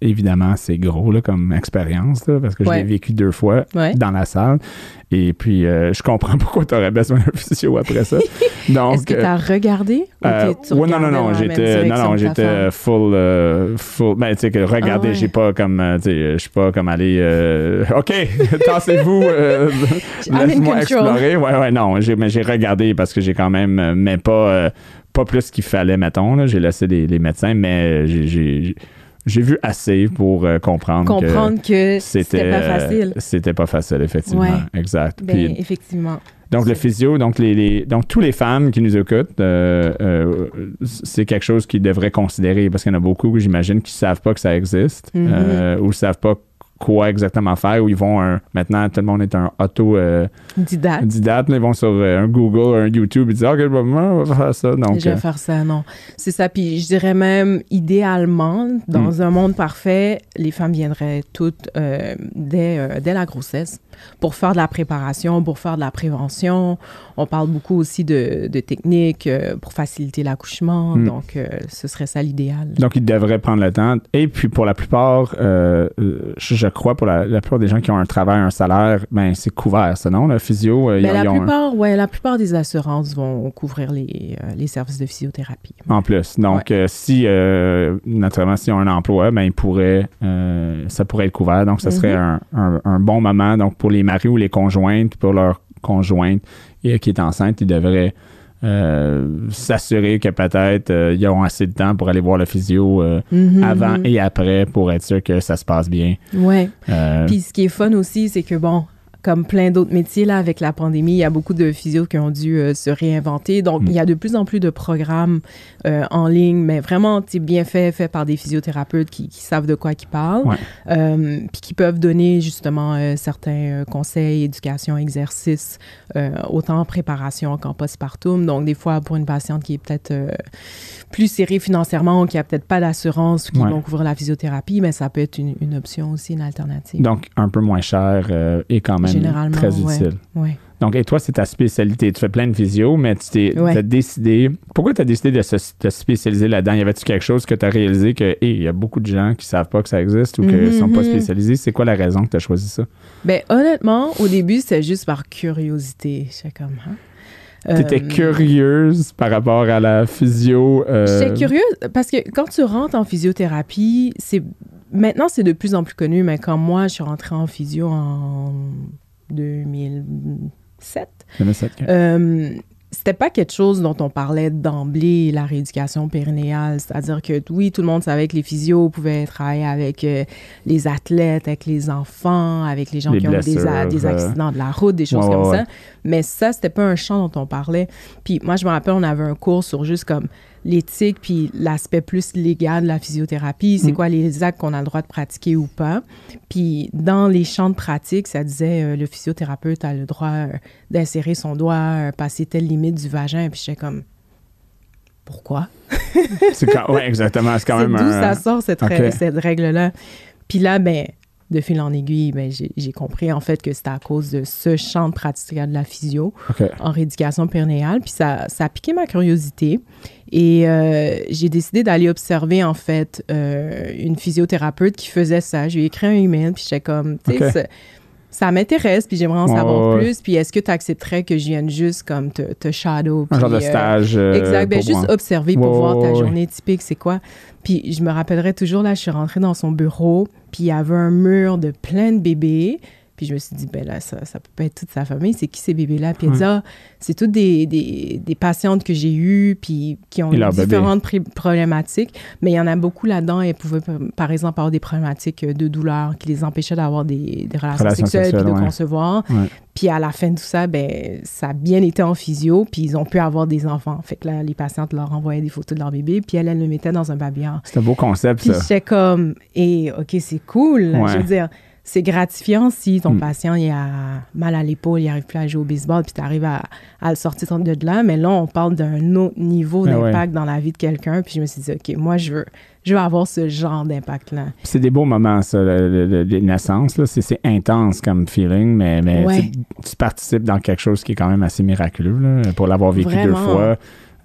évidemment, c'est gros là, comme expérience, là, parce que je l'ai vécu deux fois Ouais. dans la salle. Et puis, euh, je comprends pourquoi tu aurais besoin d'un physio après ça. Donc, Est-ce que euh, tu as regardé? ou euh, tu ouais, non, non, non, j'étais, non, non, j'étais full, euh, full, ben, tu sais, que regarder, Ah j'ai pas comme, euh, tu sais, je suis pas comme aller, euh, OK, tassez-vous, euh, laisse-moi explorer. Ouais, ouais, non, j'ai, mais j'ai regardé parce que j'ai quand même, euh, mais pas, euh, pas plus qu'il fallait, mettons. J'ai laissé les, les médecins, mais j'ai, j'ai, vu assez pour euh, comprendre, Comprendre que que c'était, pas euh, facile. c'était pas facile, effectivement. Ouais. Exact. Ben, Puis, effectivement. donc, le physio, donc, les, les- donc, tous les femmes qui nous écoutent, euh, euh, c'est quelque chose qu'ils devraient considérer parce qu'il y en a beaucoup, j'imagine, qui ne savent pas que ça existe Mhm. euh, ou ne savent pas quoi exactement faire ou ils vont un- maintenant tout le monde est un auto euh, Didacte. didacte là, ils vont sur euh, un Google un YouTube ils disent ok bah, moi, on va faire ça donc je vais euh, faire ça, non. C'est ça. Puis je dirais même, idéalement, dans Hmm. un monde parfait, les femmes viendraient toutes euh, dès, dès la grossesse pour faire de la préparation, pour faire de la prévention. On parle beaucoup aussi de, de techniques pour faciliter l'accouchement. Hmm. Donc, ce serait ça l'idéal. donc ils devraient prendre le temps et puis pour la plupart je crois pour la, la plupart des gens qui ont un travail un salaire ben c'est couvert ça non? Le physio euh, ils Ben, ont- la, ils ont un- plupart, ouais, la plupart des assurances vont couvrir les, euh, les services de physiothérapie. En plus. Donc, euh, si, euh, naturellement, si on a un emploi, ben, il pourrait, euh, ça pourrait être couvert. Donc, ça serait un, un- un bon moment. Donc, pour les maris ou les conjointes, pour leur conjointe et, qui est enceinte, ils devraient euh, s'assurer que peut-être euh, ils auront assez de temps pour aller voir le physio euh, Mhm, avant et après pour être sûr que ça se passe bien. Ouais. Puis ce qui est fun aussi, c'est que bon, comme plein d'autres métiers là avec la pandémie, il y a beaucoup de physios qui ont dû euh, se réinventer. Donc Mm. il y a de plus en plus de programmes euh, en ligne, mais vraiment bien fait, fait par des physiothérapeutes qui, qui savent de quoi ils parlent, Ouais. Euh, puis qui peuvent donner justement euh, certains euh, conseils, éducation, exercices, euh, autant en préparation qu'en postpartum. Donc des fois pour une patiente qui est peut-être euh, plus serrée financièrement ou qui a peut-être pas d'assurance qui Ouais. vont couvrir la physiothérapie, mais ça peut être une, une option aussi, une alternative. donc, un peu moins cher euh, et quand même très ouais. utile. Ouais. Donc, et toi, c'est ta spécialité. Tu fais plein de visio, mais tu t'es décidé. Pourquoi tu as décidé de se te spécialiser là-dedans? Y avait-tu quelque chose que tu as réalisé que, hey, il y a beaucoup de gens qui savent pas que ça existe ou qui ne Mhm, sont pas mhm. spécialisés? C'est quoi la raison que tu as choisi ça? Ben, honnêtement, au début, c'était juste par curiosité. J'étais comme, hein? Tu étais Euh, curieuse par rapport à la physio. euh, J'étais curieuse parce que quand tu rentres en physiothérapie, c'est maintenant c'est de plus en plus connu, mais quand moi je suis rentrée en physio en 2007, 2007, ok. C'était pas quelque chose dont on parlait d'emblée, la rééducation périnéale. C'est-à-dire que oui, tout le monde savait que les physios pouvaient travailler avec euh, les athlètes, avec les enfants, avec les gens Les qui ont eu des, a- euh, accidents de la route, des choses ouais, comme ouais, ça. Mais ça, c'était pas un champ dont on parlait. Puis moi, je me rappelle, on avait un cours sur juste comme l'éthique puis l'aspect plus légal de la physiothérapie. C'est Mm. quoi les actes qu'on a le droit de pratiquer ou pas. Puis dans les champs de pratique, ça disait euh, le physiothérapeute a le droit euh, d'insérer son doigt, euh, passer telle limite du vagin. Puis j'étais comme, pourquoi? C'est quand, ouais, exactement. C'est quand même d'où ça sort cette règle-là? Puis là, ben, de fil en aiguille, ben, j'ai compris en fait que c'était à cause de ce champ de pratique de la physio en rééducation périnéale. Puis ça, ça a piqué ma curiosité. Et euh, j'ai décidé d'aller observer, en fait, euh, une physiothérapeute qui faisait ça. Je lui ai écrit un email, puis j'étais comme, tu sais. Ça, m'intéresse, puis j'aimerais en savoir plus. Puis est-ce que tu accepterais que je vienne juste comme te, te shadow? Un genre de euh, stage. euh, Exact. Ben, juste moi. observer pour voir ta journée typique, c'est quoi. Puis je me rappellerai toujours, là, je suis rentrée dans son bureau, puis il y avait un mur de plein de bébés. Puis je me suis dit, ben là, ça, ça peut pas être toute sa famille. C'est qui ces bébés-là? Puis elle dit, ah, c'est toutes des, des, des patientes que j'ai eues, puis qui ont différentes problématiques. Mais il y en a beaucoup là-dedans. Elles pouvaient, par exemple, avoir des problématiques de douleur qui les empêchaient d'avoir des, des relations, Relations sexuelles, puis de ouais. concevoir. Ouais. Puis à la fin de tout ça, ben, ça a bien été en physio, puis ils ont pu avoir des enfants. Fait que là, les patientes leur envoyaient des photos de leur bébé, puis elles, elles le mettaient dans un babillard. C'est un beau concept, Puis ça. j'étais comme, et OK, c'est cool. Ouais. Je veux dire, c'est gratifiant si ton Mm. patient il a mal à l'épaule, il n'arrive plus à jouer au baseball, puis tu arrives à, à le sortir de là. Mais là, on parle d'un autre niveau Ah ouais. d'impact dans la vie de quelqu'un. Puis je me suis dit, OK, moi, je veux, je veux avoir ce genre d'impact-là. C'est des beaux moments, ça, le- le- le- les naissances. C'est intense comme feeling, mais, mais Ouais. tu, tu participes dans quelque chose qui est quand même assez miraculeux. là. Pour l'avoir vécu deux fois,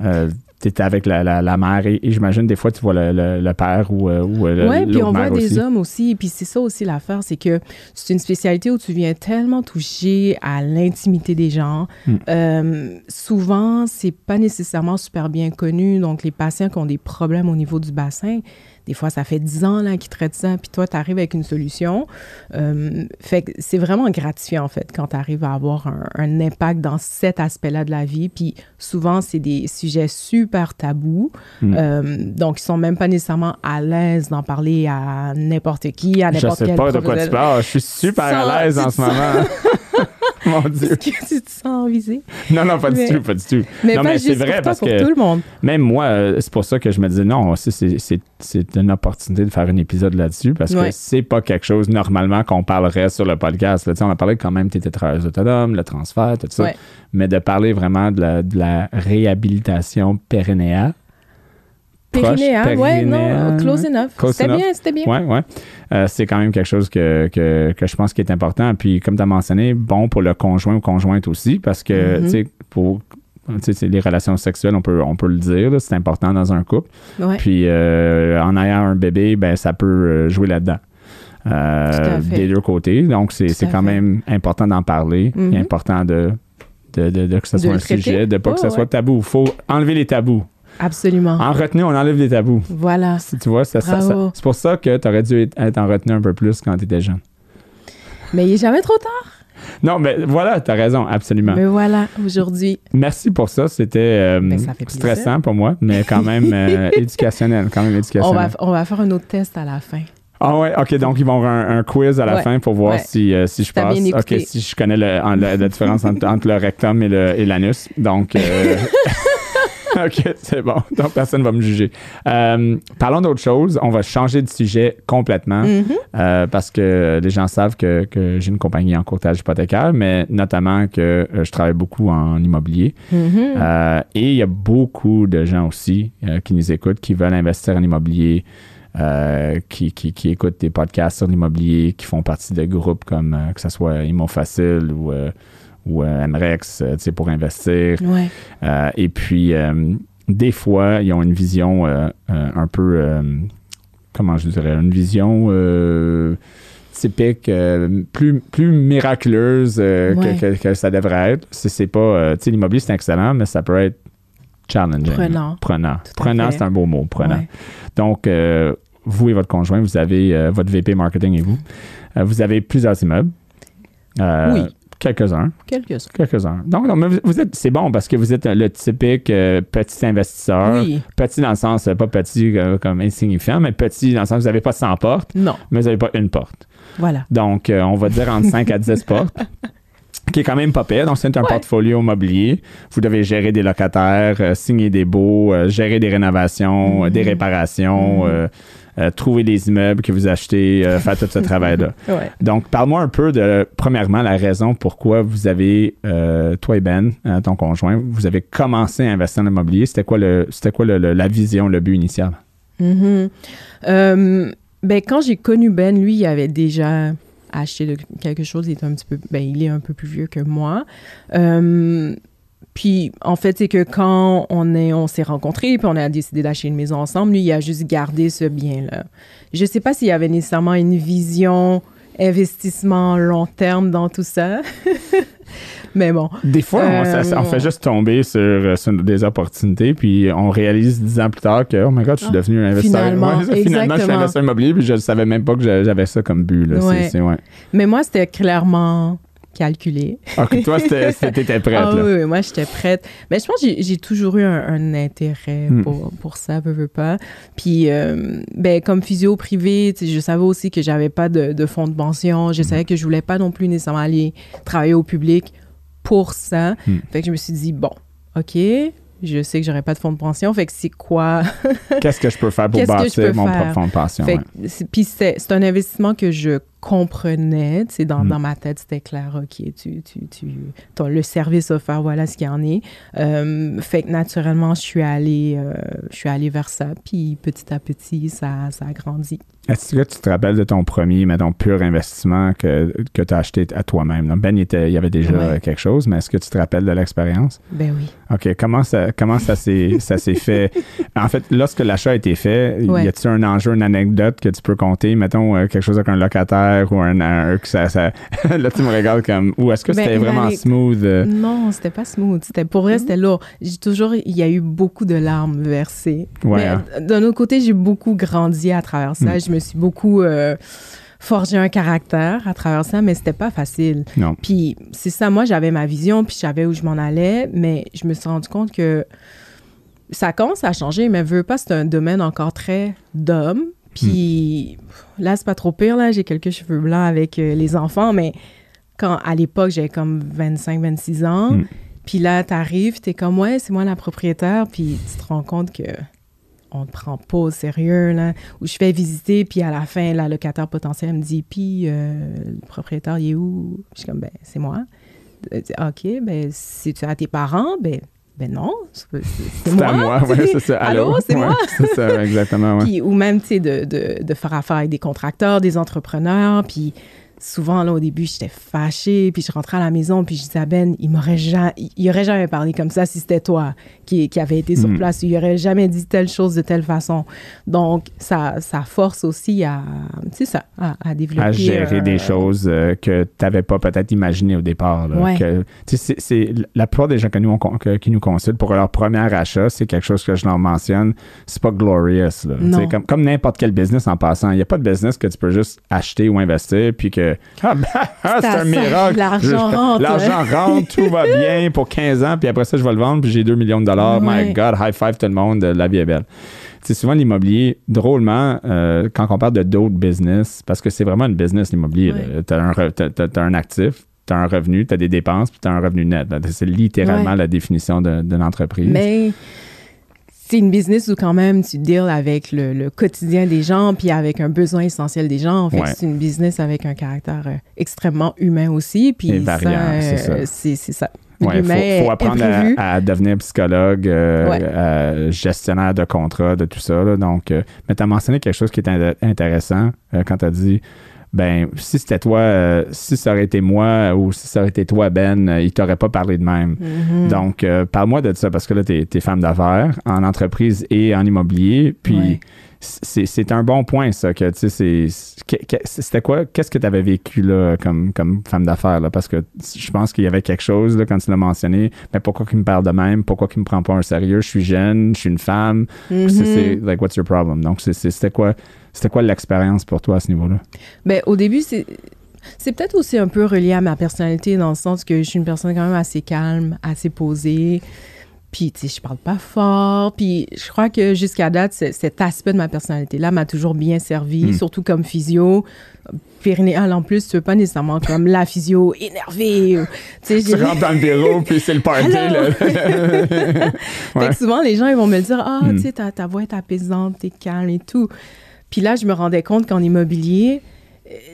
euh, tu es avec la, la, la mère et, et j'imagine des fois tu vois le, le- le père ou, euh, ou euh, Oui, le- puis on voit des hommes aussi. Puis c'est ça aussi l'affaire, c'est que c'est une spécialité où tu viens tellement toucher à l'intimité des gens. Hmm. Euh, souvent, c'est pas nécessairement super bien connu. Donc, les patients qui ont des problèmes au niveau du bassin, des fois, ça fait 10 ans là, qu'ils traitent ça, puis toi, tu arrives avec une solution. Euh, fait que c'est vraiment gratifiant, en fait, quand tu arrives à avoir un, un impact dans cet aspect-là de la vie. Puis souvent, c'est des sujets super tabous. Mm. Euh, donc, ils sont même pas nécessairement à l'aise d'en parler à n'importe qui, à Je n'importe sais quel pas de quoi tu parles. Je suis super à l'aise en ce moment. Mon Dieu. Est-ce que tu te sens visé? Non, non, pas du tout, pas du tout. Mais non, pas mais c'est vrai parce que tout le monde. même moi, euh, c'est pour ça que je me disais non, c'est- c'est c'est- c'est une opportunité de faire un épisode là-dessus parce que c'est pas quelque chose normalement qu'on parlerait sur le podcast. là. On a parlé quand même, tu étais travailleuse autonome, le transfert, tout ça. Ouais. Mais de parler vraiment de la, de la réhabilitation pérennéale. Proche, Périnéal, ouais, non, périnéale, close enough. C'était bien, c'était bien. Ouais, ouais. Euh, c'est quand même quelque chose que, que, que je pense qui est important. Puis, comme tu as mentionné, bon pour le conjoint ou conjointe aussi, parce que, Mhm. tu sais, pour. les relations sexuelles, on peut, on peut le dire, c'est important dans un couple. Ouais. Puis euh, en ayant un bébé, ben, ça peut euh, jouer là-dedans. Euh, des deux côtés. Donc, c'est quand fait. même important d'en parler. Mhm. et important de, de, de- de que ce soit un traiter. sujet, de pas que Ouais, ce soit tabou. Il faut enlever les tabous. Absolument. En retenue, on enlève les tabous. Voilà. Si Tu vois, ça- ça- c'est pour ça que tu aurais dû être- être en retenue un peu plus quand tu étais jeune. Mais il est jamais trop tard. Non, mais voilà, tu as raison, absolument. Mais voilà, aujourd'hui. Merci pour ça. C'était euh, Ben, ça stressant pour moi, mais quand même euh, éducationnel. Quand même On éducationnel. va, on va faire un autre test à la fin. Ah ouais, ok, donc ils vont avoir un, un quiz à la Ouais. fin pour voir Ouais. si, euh, si je T'as passe. Ok, si je connais le- en- la, la différence entre, entre le rectum et le- et l'anus. Donc, euh, ok, c'est bon. Donc, personne ne va me juger. Euh, parlons d'autre chose. On va changer de sujet complètement Mhm. euh, parce que les gens savent que, que j'ai une compagnie en courtage hypothécaire, mais notamment que euh, je travaille beaucoup en immobilier. Mhm. Euh, et il y a beaucoup de gens aussi qui nous écoutent, qui veulent investir en immobilier, euh, qui, qui, qui écoutent des podcasts sur l'immobilier, qui font partie de groupes comme euh, que ce soit Immo Facile ou, euh, ou euh, MREX, euh, tu sais, pour investir. Ouais. Euh, et puis, des fois, ils ont une vision un peu, comment je dirais, une vision typique, euh, plus, plus miraculeuse euh, que- Ouais. que, que ça devrait être. C'est, c'est pas, euh, tu sais, l'immobilier, c'est excellent, mais ça peut être challenging. Prenant. Prenant. Prenant, c'est un beau mot, prenant. Ouais. Donc, vous et votre conjoint, vous avez votre VP marketing et vous. Vous avez plusieurs immeubles. Oui. Quelques-uns. Quelques-uns. Quelques-uns. Donc, non, mais vous- vous êtes, c'est bon parce que vous êtes le typique euh, petit investisseur. Oui. Petit dans le sens, euh, pas petit euh, comme insignifiant, mais petit dans le sens, vous n'avez pas 100 portes, Non. mais vous n'avez pas une porte. Voilà. Donc, euh, on va dire entre 5 à 10 portes, qui est quand même pas pire. Donc, c'est un Ouais. portfolio immobilier. Vous devez gérer des locataires, euh, signer des baux, euh, gérer des rénovations, euh, des Mhm. réparations, Mhm. euh, trouver des immeubles que vous achetez, faire tout ce travail-là. Ouais. Donc, parle-moi un peu de, premièrement, la raison pourquoi vous avez, toi et Ben, hein, ton conjoint, vous avez commencé à investir dans l'immobilier. C'était quoi, le, c'était quoi le- le- la vision, le but initial? Mhm. Ben, quand j'ai connu Ben, lui, il avait déjà acheté de- quelque chose. Il est un petit peu, ben, il est un peu plus vieux que moi. Euh, puis, en fait, c'est que quand on est, on s'est rencontrés, puis on a décidé d'acheter une maison ensemble, lui, il a juste gardé ce bien-là. Je sais pas s'il y avait nécessairement une vision investissement long terme dans tout ça. Mais bon. Des fois, on, Euh, ça- on fait juste tomber sur, euh, sur des opportunités, puis on réalise dix ans plus tard que, oh my god, je suis Ah, devenu un investisseur. finalement, Ouais, ça, finalement, je suis investisseur immobilier, puis je ne savais même pas que j'a- j'avais ça comme but. Là. Ouais. ouais. Mais moi, c'était clairement calculé. Ok, toi, c'était- c'était t'étais prête. Ah là. oui, oui, moi, j'étais prête. Mais je pense que j'ai- toujours eu un, un intérêt Hmm. pour, pour ça, veux, veux pas. Puis, euh, ben, comme physio privé, je savais aussi que j'avais pas de, de fonds de pension. Hmm. Je savais que je voulais pas non plus nécessairement aller travailler au public pour ça. Hmm. Fait que je me suis dit, bon, OK, je sais que j'aurais pas de fonds de pension. Fait que c'est quoi? Qu'est-ce que je peux faire pour que bâtir mon propre fonds de pension? Que Puis c'est un investissement que je comprenais, tu sais, dans, Mm. dans ma tête, c'était clair, OK, tu, tu, tu, ton- le service offert, voilà ce qu'il y en est. Euh, fait que naturellement, je suis allée, euh, je suis allée vers ça, puis petit à petit, ça, ça a grandi. Est-ce que tu te rappelles de ton premier, mettons, pur investissement que, que tu as acheté à toi-même? Ben, il, était, il y avait déjà Ouais. quelque chose, mais est-ce que tu te rappelles de l'expérience? Ben oui. OK. Comment ça, comment ça s'est, ça s'est fait? En fait, lorsque l'achat a été fait, Ouais. y a-t-il un enjeu, une anecdote que tu peux compter? Mettons, euh, quelque chose avec un locataire ou un. un- que ça, ça- là, tu me regardes comme. Ou est-ce que Ben, c'était vraiment smooth? euh? Non, c'était pas smooth. C'était pour vrai, c'était lourd. J'ai toujours, il y a eu beaucoup de larmes versées. Ouais, Mais hein. d'un autre côté, j'ai beaucoup grandi à travers ça. Mm. Je me suis beaucoup euh, forgé un caractère à travers ça, mais c'était pas facile. Non. Puis c'est ça, moi j'avais ma vision, puis je savais où je m'en allais, mais je me suis rendu compte que ça commence à changer, mais veux pas, c'est un domaine encore très d'hommes. Puis là, c'est pas trop pire, là, j'ai quelques cheveux blancs avec euh, les enfants, mais quand à l'époque, j'avais comme 25, 26 ans, Mm. puis là, t'arrives, t'es comme, ouais, c'est moi la propriétaire, puis tu te rends compte que on te prend pas au sérieux, là. Où je fais visiter, puis à la fin, la locataire potentielle me dit, puis euh, le propriétaire, il est où? Je suis comme, ben, c'est moi. OK, ben, si tu as tes parents, ben, ben non, c'est c'est- c'est C'est moi. à moi, ouais, c'est ça. Allô, c'est Ouais, moi. C'est ça, exactement, ouais. Puis, ou même, tu sais, de, de, de faire affaire avec des contracteurs, des entrepreneurs. Puis souvent, là, au début, j'étais fâchée. Puis je rentrais à la maison, puis je disais à Ben, il m'aurait jamais, il aurait jamais parlé comme ça si c'était toi qui, qui avait été sur Mm. place. Il aurait jamais dit telle chose de telle façon. Donc, ça, ça force aussi à, tu sais, ça, à, à développer. à gérer euh, des choses euh, que tu n'avais pas peut-être imaginées au départ. là. Ouais. Que, tu sais, c'est, la plupart des gens que nous, on que- qui nous consultent pour leur premier achat, c'est quelque chose que je leur mentionne, c'est pas glorious. là. Comme, comme n'importe quel business en passant. Il n'y a pas de business que tu peux juste acheter ou investir puis que ah, ben, ah, c'est un miracle. l'argent rentre, L'argent rentre, tout va bien pour 15 ans, puis après ça, je vais le vendre, puis j'ai 2 millions de dollars. My. God, high five tout le monde, euh, la vie est belle. C'est souvent l'immobilier, drôlement, euh, quand on parle de d'autres business, parce que c'est vraiment une business, l'immobilier. Ouais. Tu as, un actif, tu as un revenu, tu as des dépenses, puis tu as un revenu net. C'est littéralement Ouais. la définition de- d'une entreprise. Mais c'est une business où quand même tu deals avec le, le quotidien des gens puis avec un besoin essentiel des gens. En fait, Ouais. c'est une business avec un caractère euh, extrêmement humain aussi. Puis ça, c'est ça. euh, c'est. Ouais, L'humain faut, faut apprendre à, à devenir psychologue, euh, Ouais. euh, gestionnaire de contrat, de tout ça. là. Donc, euh, mais tu as mentionné quelque chose qui est in- intéressant quand tu as dit ben, si c'était toi, euh, si ça aurait été moi ou si ça aurait été toi, Ben, euh, il t'aurait pas parlé de même. Mhm. Donc, euh, parle-moi de ça parce que là, tu es, femme d'affaires en entreprise et en immobilier. Puis, Ouais. C'est un bon point, ça. que tu sais, c'est- que- que- C'était quoi? Qu'est-ce que tu avais vécu là, comme, comme femme d'affaires? Parce que je pense qu'il y avait quelque chose là, quand tu l'as mentionné. Mais pourquoi qu'il me parle de même? Pourquoi qu'il me prend pas un sérieux? Je suis jeune, je suis une femme. C'est- C'est like, what's your problem? Donc, c'était quoi, c'était quoi l'expérience pour toi à ce niveau-là? Ben, au début, c'est. C'est peut-être aussi un peu relié à ma personnalité dans le sens que je suis une personne quand même assez calme, assez posée. Puis, tu sais, je parle pas fort. Puis, je crois que jusqu'à date, cet aspect de ma personnalité-là m'a toujours bien servi, Mm. surtout comme physio. Périnéal, en plus, tu veux pas nécessairement comme la physio énervée. Tu sais, rentres dans le bureau, puis c'est le party. Là. Fait que souvent, les gens, ils vont me dire Ah, Hmm. tu sais, ta, ta voix est apaisante, t'es calme et tout. Puis là, je me rendais compte qu'en immobilier,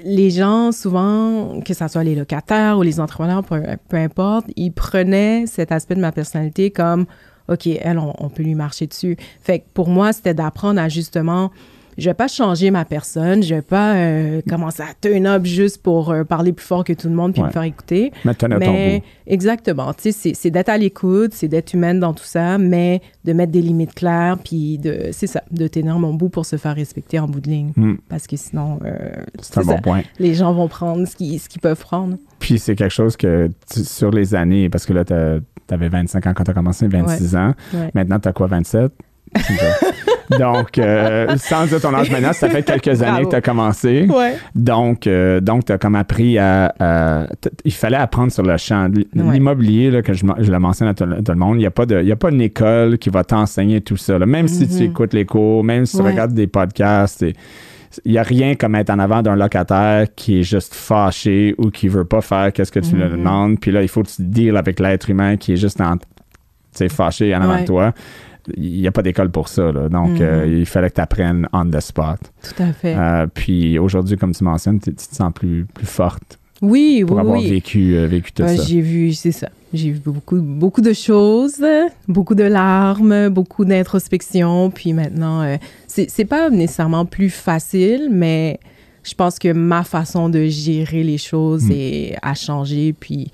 les gens, souvent, que ce soit les locataires ou les entrepreneurs, peu, peu importe, ils prenaient cet aspect de ma personnalité comme OK, elle, on, on peut lui marcher dessus. Fait que pour moi, c'était d'apprendre à justement. Je vais pas changer ma personne, je vais pas euh, commencer à turn up juste pour euh, parler plus fort que tout le monde puis Ouais. me faire écouter. Mais tenir ton Mais bout. exactement, tu sais, c'est- d'être à l'écoute, c'est d'être humaine dans tout ça, mais de mettre des limites claires, puis de, c'est ça, de tenir mon bout pour se faire respecter en bout de ligne. Hmm. Parce que sinon, euh, C'est un bon ça. point. les gens vont prendre ce qu'ils peuvent prendre. Puis c'est quelque chose que tu- sur les années, parce que là, tu avais 25 ans quand tu as commencé, 26 ans. Ouais. Maintenant, tu as quoi, 27? Donc, euh, sans dire ton âge maintenant, ça fait quelques années Bravo. que tu as commencé. Ouais. Donc, euh, donc tu as comme appris à. il fallait apprendre sur le champ. L'immobilier, là, que je, je le mentionne à tout, le tout le monde, il n'y a, pas de- il y a pas une école qui va t'enseigner tout ça. là. Même si tu Mhm. écoutes les cours, même si tu Ouais. regardes des podcasts, il n'y a rien comme être en avant d'un locataire qui est juste fâché ou qui veut pas faire qu'est-ce que tu lui Mhm. demandes. Puis là, il faut que tu deals avec l'être humain qui est juste en, tu sais, fâché en avant Ouais. de toi. Il n'y a pas d'école pour ça. là. Donc, euh, il fallait que tu apprennes on the spot. Tout à fait. Euh, puis aujourd'hui, comme tu mentionnes, tu tu te sens plus, plus forte oui, pour oui, avoir oui. vécu, euh, vécu tout ça. J'ai vu, c'est ça. J'ai vu beaucoup, beaucoup de choses, beaucoup de larmes, beaucoup d'introspection. Puis maintenant, c'est pas nécessairement plus facile, mais je pense que ma façon de gérer les choses Mm. est, a changé. Puis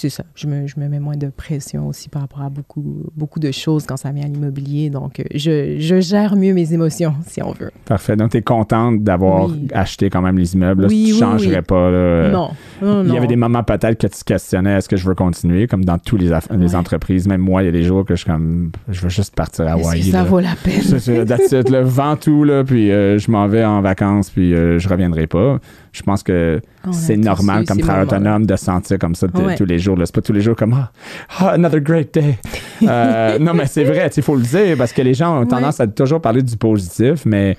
c'est ça. Je me, je me mets moins de pression aussi par rapport à beaucoup, beaucoup de choses quand ça vient à l'immobilier. Donc, euh, je, je gère mieux mes émotions, si on veut. Parfait. Donc, tu es contente d'avoir Oui. acheté quand même les immeubles. Là, Oui, tu oui, changerais pas. là, euh, non, non, Il y avait des moments peut-être que tu te questionnais est-ce que je veux continuer, comme dans tous les, aff- les entreprises. Même moi, il y a des jours que je suis comme je veux juste partir à Hawaï. ça là. vaut la peine? C'est that's it, là. Vends tout, là, puis euh, je m'en vais en vacances, puis euh, je reviendrai pas. Je pense que On a c'est normal comme travailleur autonome de se sentir comme ça t- Ouais. tous les jours. Là. C'est pas tous les jours comme ah, ah, another great day. Euh, non, mais c'est vrai, il faut le dire parce que les gens ont Ouais. tendance à toujours parler du positif, mais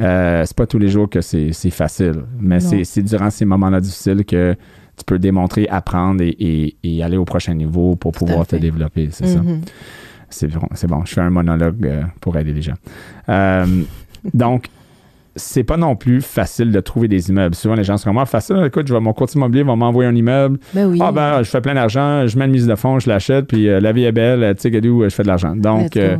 euh, c'est pas tous les jours que c'est c'est facile. Mais c'est c'est durant ces moments-là difficiles que tu peux démontrer, apprendre et, et- et aller au prochain niveau pour Tout pouvoir te développer. C'est ça. Mhm. C'est bon, c'est bon. Je fais un monologue euh, pour aider les gens. Donc, c'est pas non plus facile de trouver des immeubles. Souvent, les gens sont comme ah, facile. Écoute, je vais, mon courtier immobilier va m'envoyer un immeuble. Ben oui. Ah, ben, je fais plein d'argent, je mets une mise de fonds, je l'achète, puis euh, la vie est belle, tu sais, gadou, euh, je fais de l'argent. Donc, euh,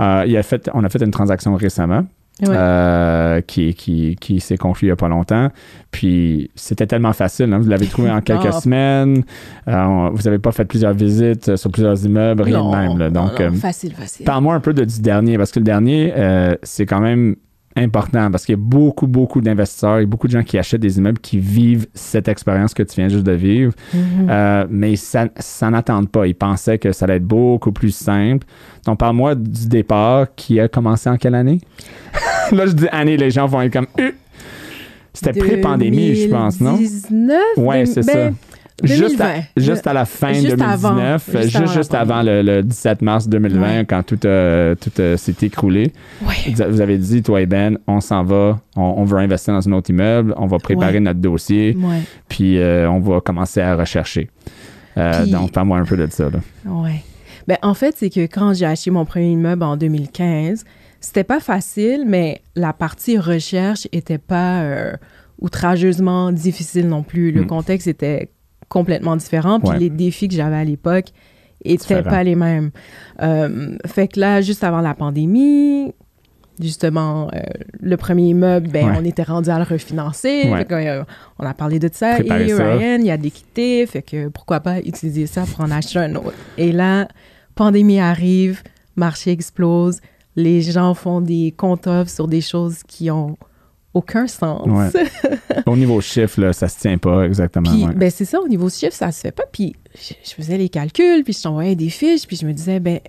euh, il a fait, on a fait une transaction récemment. Ouais. euh, qui, qui, qui s'est conclue il n'y a pas longtemps. Puis c'était tellement facile. hein. Vous l'avez trouvé en quelques semaines. Euh, vous n'avez pas fait plusieurs visites sur plusieurs immeubles, rien Non, de même. là. non, Donc, non, facile, facile. Parle-moi un peu de, du dernier, parce que le dernier, euh, c'est quand même important, parce qu'il y a beaucoup, beaucoup d'investisseurs et beaucoup de gens qui achètent des immeubles qui vivent cette expérience que tu viens juste de vivre, Mhm. Euh, mais ça, ça n'attendent pas. Ils pensaient que ça allait être beaucoup plus simple. Donc, parle-moi du départ qui a commencé en quelle année? Là, je dis année, les gens vont être comme... Euh! C'était pré-pandémie, je pense, non? 2019? Ouais, c'est ben, ça. Juste à, 2020. juste à la fin Juste 2019, avant. juste, Juste avant juste, la avant le, le 17 mars 2020, Ouais. quand tout, euh, tout euh, s'est écroulé. Ouais. Vous avez dit, toi et Ben, on s'en va, on, on veut investir dans un autre immeuble, on va préparer Ouais. notre dossier, puis euh, on va commencer à rechercher. Puis- donc, parle-moi un peu de ça. Ouais. Ben, en fait, c'est que quand j'ai acheté mon premier immeuble en 2015, c'était pas facile, mais la partie recherche était pas outrageusement difficile non plus. Le Mm. contexte était complètement différent, puis Ouais. les défis que j'avais à l'époque étaient pas les mêmes. Euh, fait que là, juste avant la pandémie, justement, euh, le premier immeuble, ben, Ouais. on était rendu à le refinancer. Ouais. Fait que, euh, on a parlé de ça. Préparer et ça. Ryan, il y a de l'équité, fait que pourquoi pas utiliser ça pour en acheter un autre. Et là, pandémie arrive, marché explose, les gens font des comptes offres sur des choses qui ont aucun sens. Ouais. Au niveau chiffre, là, ça se tient pas exactement. Puis, ouais. ben, c'est ça, au niveau chiffre, ça se fait pas. Puis, je, je faisais les calculs, puis je t'envoyais des fiches, puis je me disais, ben,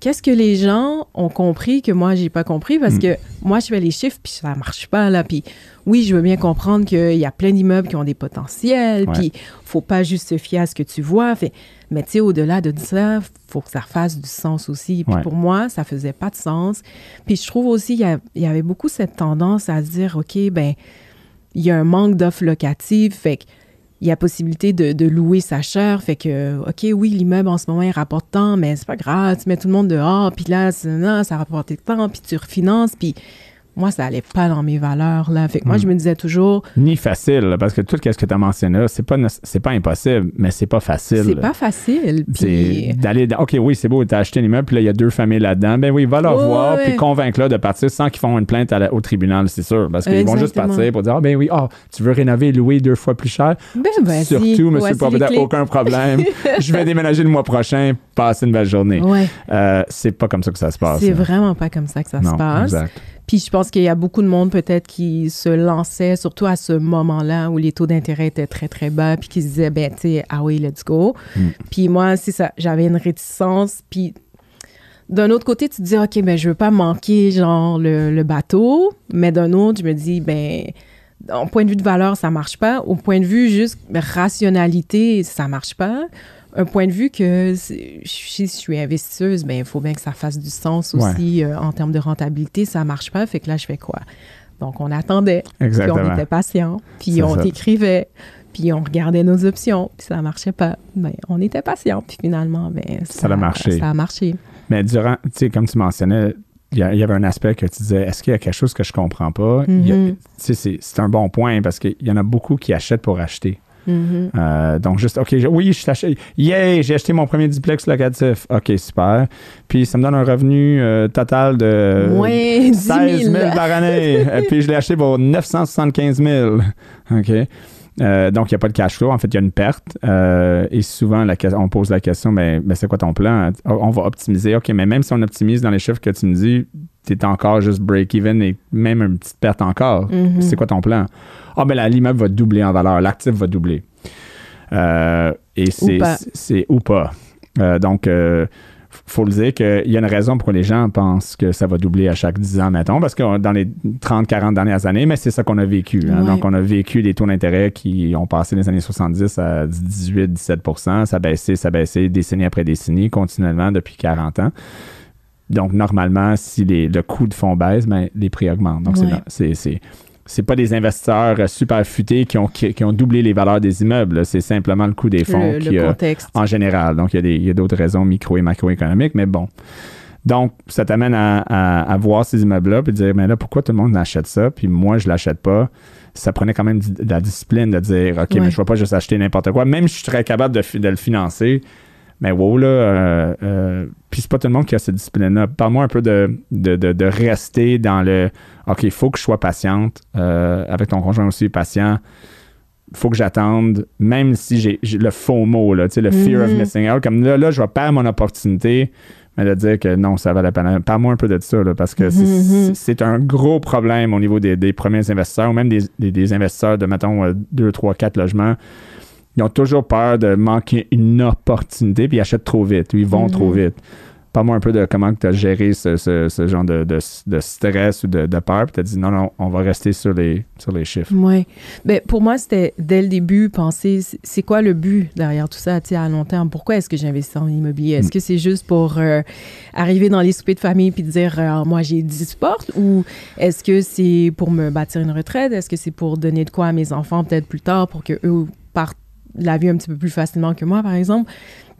qu'est-ce que les gens ont compris que moi, j'ai pas compris? Parce Mm. que moi, je fais les chiffres, puis ça marche pas, là. Puis, oui, je veux bien comprendre qu'il y a plein d'immeubles qui ont des potentiels, Ouais. puis faut pas juste se fier à ce que tu vois. Fait, mais, tu sais, au-delà de ça, faut que ça fasse du sens aussi. Puis, Ouais. pour moi, ça faisait pas de sens. Puis, je trouve aussi, il y, a- il y avait beaucoup cette tendance à se dire, OK, ben, il y a un manque d'offres locatives, fait que il y a possibilité de, louer sa chair, fait que, OK, oui, l'immeuble en ce moment, il rapporte tant, mais c'est pas grave, tu mets tout le monde dehors, puis là, non, ça rapporte tant, puis tu refinances, puis moi, ça allait pas dans mes valeurs, là. Fait que moi, Mm. je me disais toujours, Ni facile, parce que tout ce que tu as mentionné là, c'est pas, c'est pas impossible, mais c'est pas facile. c'est pas facile, puis... d'aller. OK, oui, c'est beau, tu as acheté un immeuble, puis là, il y a deux familles là-dedans. Ben oui, va leur voir, ouais. puis convaincre-le de partir sans qu'ils font une plainte à la- au tribunal, c'est sûr. Parce qu'ils vont juste partir pour dire Ah, ben oui, ah, tu veux rénover, louer deux fois plus cher? Ben, vas-y, Surtout, monsieur le propriétaire, aucun problème. Je vais déménager le mois prochain, passer une belle journée. Ouais, Euh, c'est pas comme ça que ça se passe. c'est vraiment pas comme ça que ça non, se passe. Exact. Puis je pense qu'il y a beaucoup de monde peut-être qui se lançait, surtout à ce moment-là où les taux d'intérêt étaient très, très bas, puis qui se disaient, ben, tu sais, ah oui, let's go. Mm. Puis moi, c'est ça, j'avais une réticence. Puis d'un autre côté, tu te dis, OK, ben, je veux pas manquer, genre, le, le bateau. Mais d'un autre, je me dis, ben, au point de vue de valeur, ça marche pas. Au point de vue juste rationalité, ça marche pas. Un point de vue que si je suis investisseuse, ben il faut bien que ça fasse du sens Ouais. aussi euh, en termes de rentabilité. Ça marche pas, fait que là, je fais quoi? Donc, on attendait, puis Exactement. on était patient, puis on ça. t'écrivait, puis on regardait nos options, puis ça marchait pas. Ben, on était patient, puis finalement, ben, Ça a marché. Ça a marché. Mais durant, tu sais, comme tu mentionnais, il y, avait un aspect que tu disais, est-ce qu'il y a quelque chose que je comprends pas? Mm-hmm. C'est un bon point parce qu'il y en a beaucoup qui achètent pour acheter. Mm-hmm. Euh, donc, juste, OK, oui, je t'achète. Yeah, j'ai acheté mon premier duplex locatif. OK, super. Puis, ça me donne un revenu euh, total de ouais, 16 000 par année. puis, je l'ai acheté pour 975 000. OK. Euh, donc, il n'y a pas de cash flow. En fait, il y a une perte. et souvent, la, on pose la question, mais, mais c'est quoi ton plan? On va optimiser. OK, mais même si on optimise dans les chiffres que tu me dis, tu es encore juste break-even et même une petite perte encore. Mm-hmm. C'est quoi ton plan? Ah, ben là, l'immeuble va doubler en valeur, l'actif va doubler. Euh, et c'est ou pas. Euh, donc, il euh, faut le dire qu'il y a une raison pour les gens pensent que ça va doubler à chaque 10 ans, mettons, parce que dans les 30-40 dernières années, mais c'est ça qu'on a vécu. Hein. Donc, on a vécu des taux d'intérêt qui ont passé les années 70 à 18-17% Ça a baissé, ça a baissé décennie après décennie, continuellement depuis 40 ans. Donc, normalement, si le coût de fonds baisse, ben, les prix augmentent. Donc, c'est c'est pas des investisseurs euh, super futés qui ont, qui, ont doublé les valeurs des immeubles. C'est simplement le coût des fonds le, qui, le contexte. en général. Donc, il y a d'autres raisons micro et macroéconomiques, mais bon. Donc, ça t'amène à, à, voir ces immeubles-là puis dire, mais là, pourquoi tout le monde achète ça, puis moi, je l'achète pas? Ça prenait quand même de la discipline de dire, OK, mais je ne vais pas juste acheter n'importe quoi. Même si je serais capable de, de le financer, mais wow, là, euh, euh, puis c'est pas tout le monde qui a cette discipline-là. Parle-moi un peu de, de, de, rester dans le OK, il faut que je sois patiente. Euh, avec ton conjoint aussi patient. Il faut que j'attende, même si j'ai le faux mot, là, le fear of mm-hmm. missing out. Comme là, là, je vais perdre mon opportunité, mais de dire que non, ça va la peine. Parle-moi un peu de ça, là, parce que Mm-hmm. c'est un gros problème au niveau des, des premiers investisseurs, ou même des, des, des investisseurs de, mettons, 2, 3, 4 logements ils ont toujours peur de manquer une opportunité, puis ils achètent trop vite, ils vont trop Mhm. vite. Parle-moi un peu de comment tu as géré ce, ce, ce genre de, de, de, stress ou de, de peur, puis tu as dit non, non, on va rester sur les, sur les chiffres. Oui. Ben, pour moi, c'était dès le début, penser, c'est quoi le but derrière tout ça, à long terme? Pourquoi est-ce que j'investis en immobilier? Est-ce Mm. que c'est juste pour euh, arriver dans les soupers de famille puis dire, euh, moi, j'ai 10 portes? Ou est-ce que c'est pour me bâtir une retraite? Est-ce que c'est pour donner de quoi à mes enfants peut-être plus tard pour qu'eux partent la vie un petit peu plus facilement que moi, par exemple?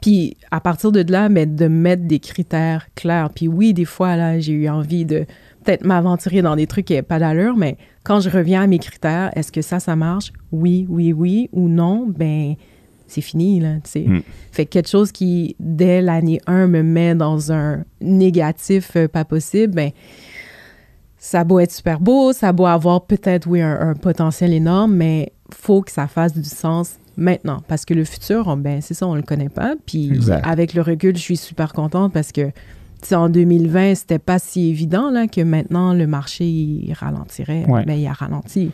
Puis à partir de là, mais de mettre des critères clairs. Puis oui, des fois, là, j'ai eu envie de peut-être m'aventurer dans des trucs qui n'avaient pas d'allure, mais quand je reviens à mes critères, est-ce que ça, ça marche? Oui, oui, oui, ou non, ben c'est fini, là, tu sais. Mm. Fait que quelque chose qui, dès l'année 1, me met dans un négatif euh, pas possible, ben ça doit être super beau, ça doit avoir peut-être, oui, un, un potentiel énorme, mais faut que ça fasse du sens maintenant. Parce que le futur, on- ben, c'est ça, on le connaît pas. Puis Exact. avec le recul, je suis super contente parce que, en 2020, c'était pas si évident là, que maintenant, le marché, il ralentirait. Ouais. Mais il a ralenti.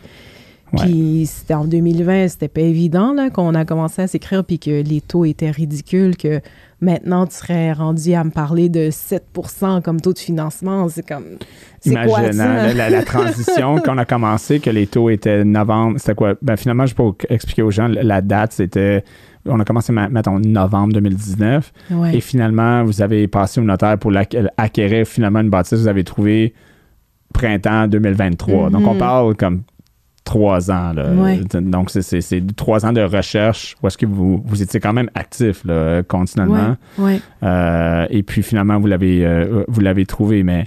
Ouais. Puis c'était en 2020, c'était pas évident là, qu'on a commencé à s'écrire puis que les taux étaient ridicules, que maintenant, tu serais rendu à me parler de 7% comme taux de financement. C'est comme... C'est quoi ça? la, la transition qu'on a commencé, que les taux étaient novembre. C'était quoi? Ben, finalement, je peux expliquer aux gens, la date, c'était. On a commencé, mettons, novembre 2019. Ouais. Et finalement, vous avez passé au notaire pour l'acq- acquérir finalement une bâtisse, vous avez trouvé printemps 2023. Donc, on parle comme trois ans. Là. Ouais. Donc, c'est- trois ans de recherche où est-ce que vous, vous étiez quand même actif là, continuellement. Ouais. Euh, et puis finalement, vous l'avez euh, vous l'avez trouvé, mais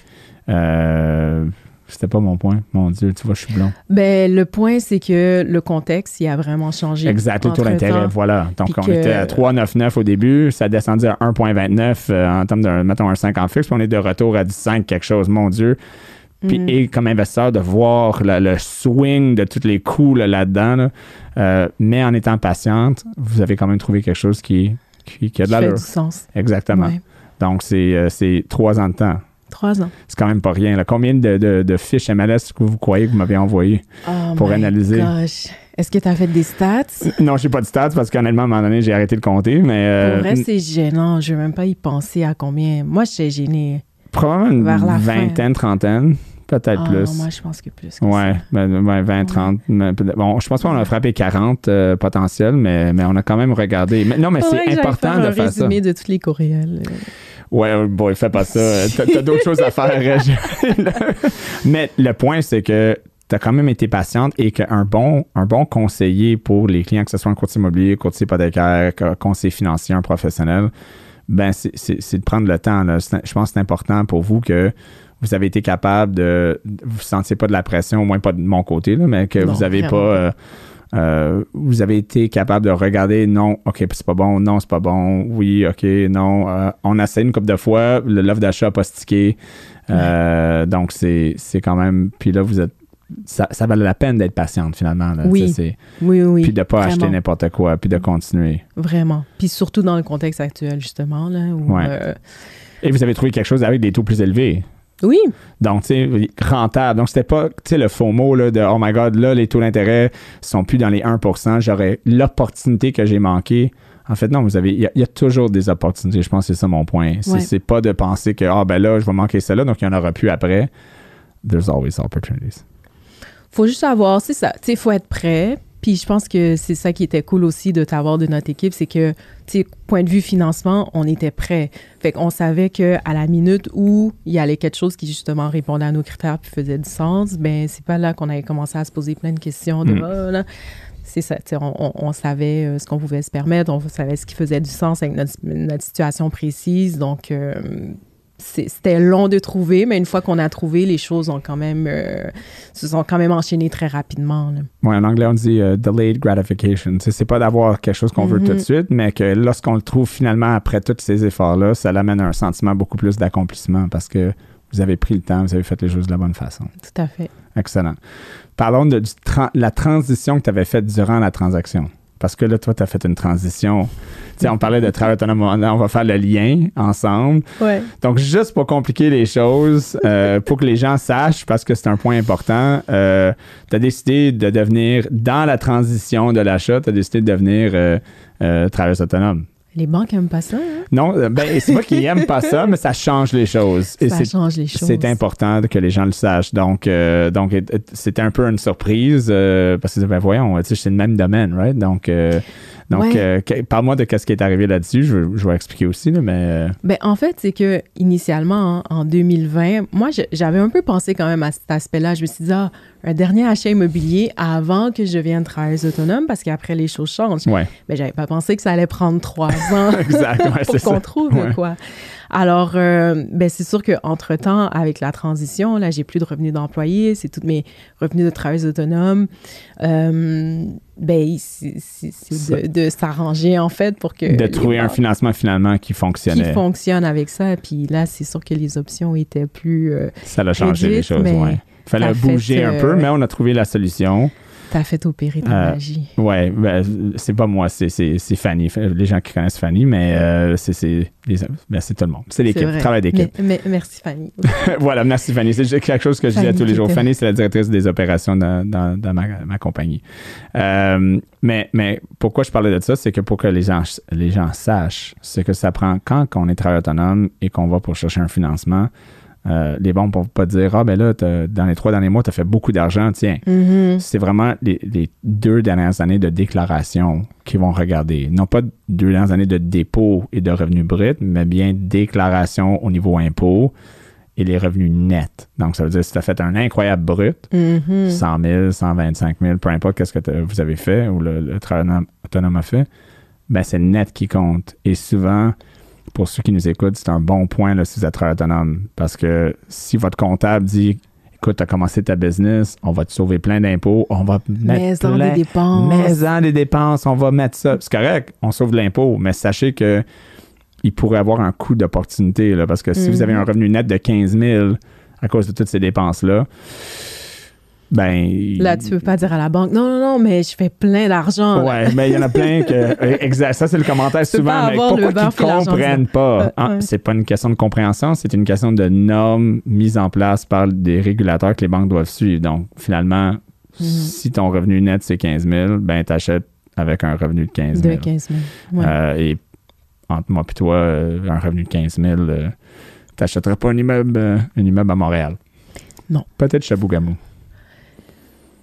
euh, c'était pas mon point. Mon Dieu, tu vois, je suis blond. Ben, le point, c'est que le contexte, il a vraiment changé. Exact, le taux d'intérêt, voilà. Donc, on que- était à 3,99 au début, ça a descendu à 1,29 euh, en termes de, mettons, un 5 en fixe, puis on est de retour à du 5 quelque chose, mon Dieu. Puis, Mm. et comme investisseur, de voir le, le swing de tous les coups là, là-dedans, là, euh, mais en étant patiente, vous avez quand même trouvé quelque chose qui, qui, qui a de l'allure. du sens. Exactement. Ouais. Donc, c'est euh, c'est trois ans de temps. Trois ans. C'est quand même pas rien. là. Combien de, de- de fiches MLS que vous croyez que vous m'avez envoyées? Oh Pour my analyser? gosh. Est-ce que tu as fait des stats? Non, j'ai pas de stats parce qu'honnêtement, à un moment donné, j'ai arrêté de compter, mais euh, Pour vrai, c'est gênant. Je veux même pas y penser à combien. Moi, j'étais gênée. probablement une fin. vingtaine, trentaine, peut-être Ah, plus. Moi, je pense que plus. que Ouais, ça. ben, ouais, 20, 30. mais peut-être- Bon, je pense pas qu'on a frappé 40 euh, potentiels, mais, mais on a quand même regardé. Mais, non, mais que c'est important faire de un faire ça. résumé de tous les courriels. Ouais, oh boy, fais pas ça. T'as d'autres choses à faire. Reg. Mais le point, c'est que tu as quand même été patiente et qu'un bon, un bon conseiller pour les clients, que ce soit un courtier immobilier, courtier hypothécaire, co- conseiller financier, un professionnel, ben c'est- de prendre le temps. là. Je pense que c'est important pour vous que vous avez été capable de. Vous ne sentiez pas de la pression, au moins pas de mon côté, là, mais que Non, vous n'avez pas. euh, euh, vous avez été capable de regarder, non, OK, c'est pas bon, non, c'est pas bon, oui, OK, non. euh, on a essayé une couple de fois, le- l'offre d'achat n'a pas stické. Euh, Donc, c'est quand même. Puis là, vous êtes. Ça, ça valait la peine d'être patiente, finalement. là. Oui, Oui, oui. Puis de ne pas vraiment. acheter n'importe quoi, puis de continuer. Vraiment. Puis surtout dans le contexte actuel, justement. Là, où, Ouais. euh, Et vous avez trouvé quelque chose avec des taux plus élevés. Oui, Donc, tu sais, rentable. Donc, c'était pas, tu sais, le faux mot là, de Oh my God, là, les taux d'intérêt sont plus dans les 1% J'aurais l'opportunité que j'ai manquée. En fait, non, vous avez, il y, a- il y a toujours des opportunités. Je pense que c'est ça mon point. C'est, Ouais. pas de penser que, ah, ben là, je vais manquer celle-là, donc il n'y en aura plus après. There's always opportunities. faut juste savoir, c'est ça. Tu sais, il faut être prêt. Puis je pense que c'est ça qui était cool aussi de t'avoir de notre équipe, c'est que, tu sais, point de vue financement, on était prêt. Fait qu'on savait que à la minute où il y allait quelque chose qui justement répondait à nos critères puis faisait du sens, ben c'est pas là qu'on avait commencé à se poser plein de questions de Mm. Ah, là. C'est ça, tu sais, on, on- on savait euh, ce qu'on pouvait se permettre, on savait ce qui faisait du sens avec notre, notre situation précise. Donc, euh, c'était long de trouver, mais une fois qu'on a trouvé, les choses ont quand même, euh, se sont quand même enchaînées très rapidement. Ouais, en anglais, on dit euh, delayed gratification. C'est pas d'avoir quelque chose qu'on veut tout de Mhm. suite, mais que lorsqu'on le trouve finalement après tous ces efforts-là, ça l'amène à un sentiment beaucoup plus d'accomplissement parce que vous avez pris le temps, vous avez fait les choses de la bonne façon. Tout à fait. Excellent. Parlons de du la transition que tu avais faite durant la transaction. Parce que là, toi, tu as fait une transition. Tu sais, on parlait de travail autonome. On va faire le lien ensemble. Ouais. Donc, juste pour compliquer les choses, euh, pour que les gens sachent, parce que c'est un point important, tu as décidé de devenir, dans la transition de l'achat, tu as décidé de devenir euh, euh, travailleuse autonome. Les banques aiment pas ça. Hein? Non, euh, ben, c'est pas qu'ils n'aiment pas ça, mais ça change les choses. Et ça change les choses. c'est important que les gens le sachent. Donc, euh, donc c'était un peu une surprise euh, parce que, ben, voyons, c'est le même domaine, right? Donc, euh, donc Ouais. euh, parle-moi de ce qui est arrivé là-dessus. Je, vais- je vais expliquer aussi, là, mais. euh, Ben, en fait, c'est que initialement, en 2020, moi, j'avais un peu pensé quand même à cet aspect-là. Je me suis dit, ah, un dernier achat immobilier avant que je devienne travailleuse autonome, parce qu'après, les choses changent. ouais, Mais j'avais pas pensé que ça allait prendre trois ans exact. Ouais, pour qu'on trouve quoi. Alors, euh, ben c'est sûr qu'entre-temps, avec la transition, là, j'ai plus de revenus d'employé, c'est tous mes revenus de travailleuse autonome. Euh, ben, c'est de, de s'arranger, en fait, pour que... De trouver un financement finalement qui qui fonctionnait. fonctionne avec ça. Puis là, c'est sûr que les options étaient plus... euh, Ça a changé les choses, mais ouais. Fallait fait, bouger un euh, peu, mais on a trouvé la solution. T'as fait opérer ta Euh, magie. Ouais, ben, c'est pas moi, c'est, Fanny. Les gens qui connaissent Fanny, mais euh, c'est, ben, tout le monde. C'est l'équipe, vrai. travail d'équipe. Mais- mais- merci, Fanny. voilà, merci Fanny. C'est quelque chose que je dis à tous les jours. Fanny, c'est la directrice des opérations dans, dans- dans ma, ma compagnie. Euh, mais, mais pourquoi je parlais de ça, c'est que pour que les gens, les gens sachent, c'est que ça prend quand on est travailleur autonome et qu'on va pour chercher un financement, euh, les banques ne peuvent pas dire Ah, ben là, dans les trois derniers mois, tu as fait beaucoup d'argent, tiens. Mhm. C'est vraiment les, les deux dernières années de déclaration qu'ils vont regarder. Non pas deux dernières années de dépôt et de revenus bruts, mais bien déclaration au niveau impôt et les revenus nets. Donc, ça veut dire si tu as fait un incroyable brut, Mhm. 100 000, 125 000, peu importe qu'est-ce que vous avez fait ou le, le travailleur autonome a fait, ben c'est net qui compte. Et souvent, pour ceux qui nous écoutent, c'est un bon point là, si vous êtes travailleur autonome. Parce que si votre comptable dit écoute, tu as commencé ta business, on va te sauver plein d'impôts, on va mettre en plein, des dépenses. mais-en des dépenses, on va mettre ça. C'est correct, on sauve l'impôt, mais sachez que il pourrait avoir un coût d'opportunité, parce que si vous avez Mhm. un revenu net de 15 000 à cause de toutes ces dépenses-là, ben... Là, tu peux pas dire à la banque, non, non, non, mais je fais plein d'argent. Ouais, mais il y en a plein que. Exact. Ça, c'est le commentaire souvent. Mais pourquoi qu'ils comprennent pas? Ah, ouais. C'est pas une question de compréhension, c'est une question de normes mises en place par des régulateurs que les banques doivent suivre. Donc, finalement, Mhm. si ton revenu net, c'est 15 000, ben, t'achètes avec un revenu de 15 000. De 15 000. Ouais. Euh, et entre moi et toi, euh, un revenu de 15 000, euh, t'achèterais pas un immeuble, euh, un immeuble à Montréal. Non. Peut-être Chabougamau.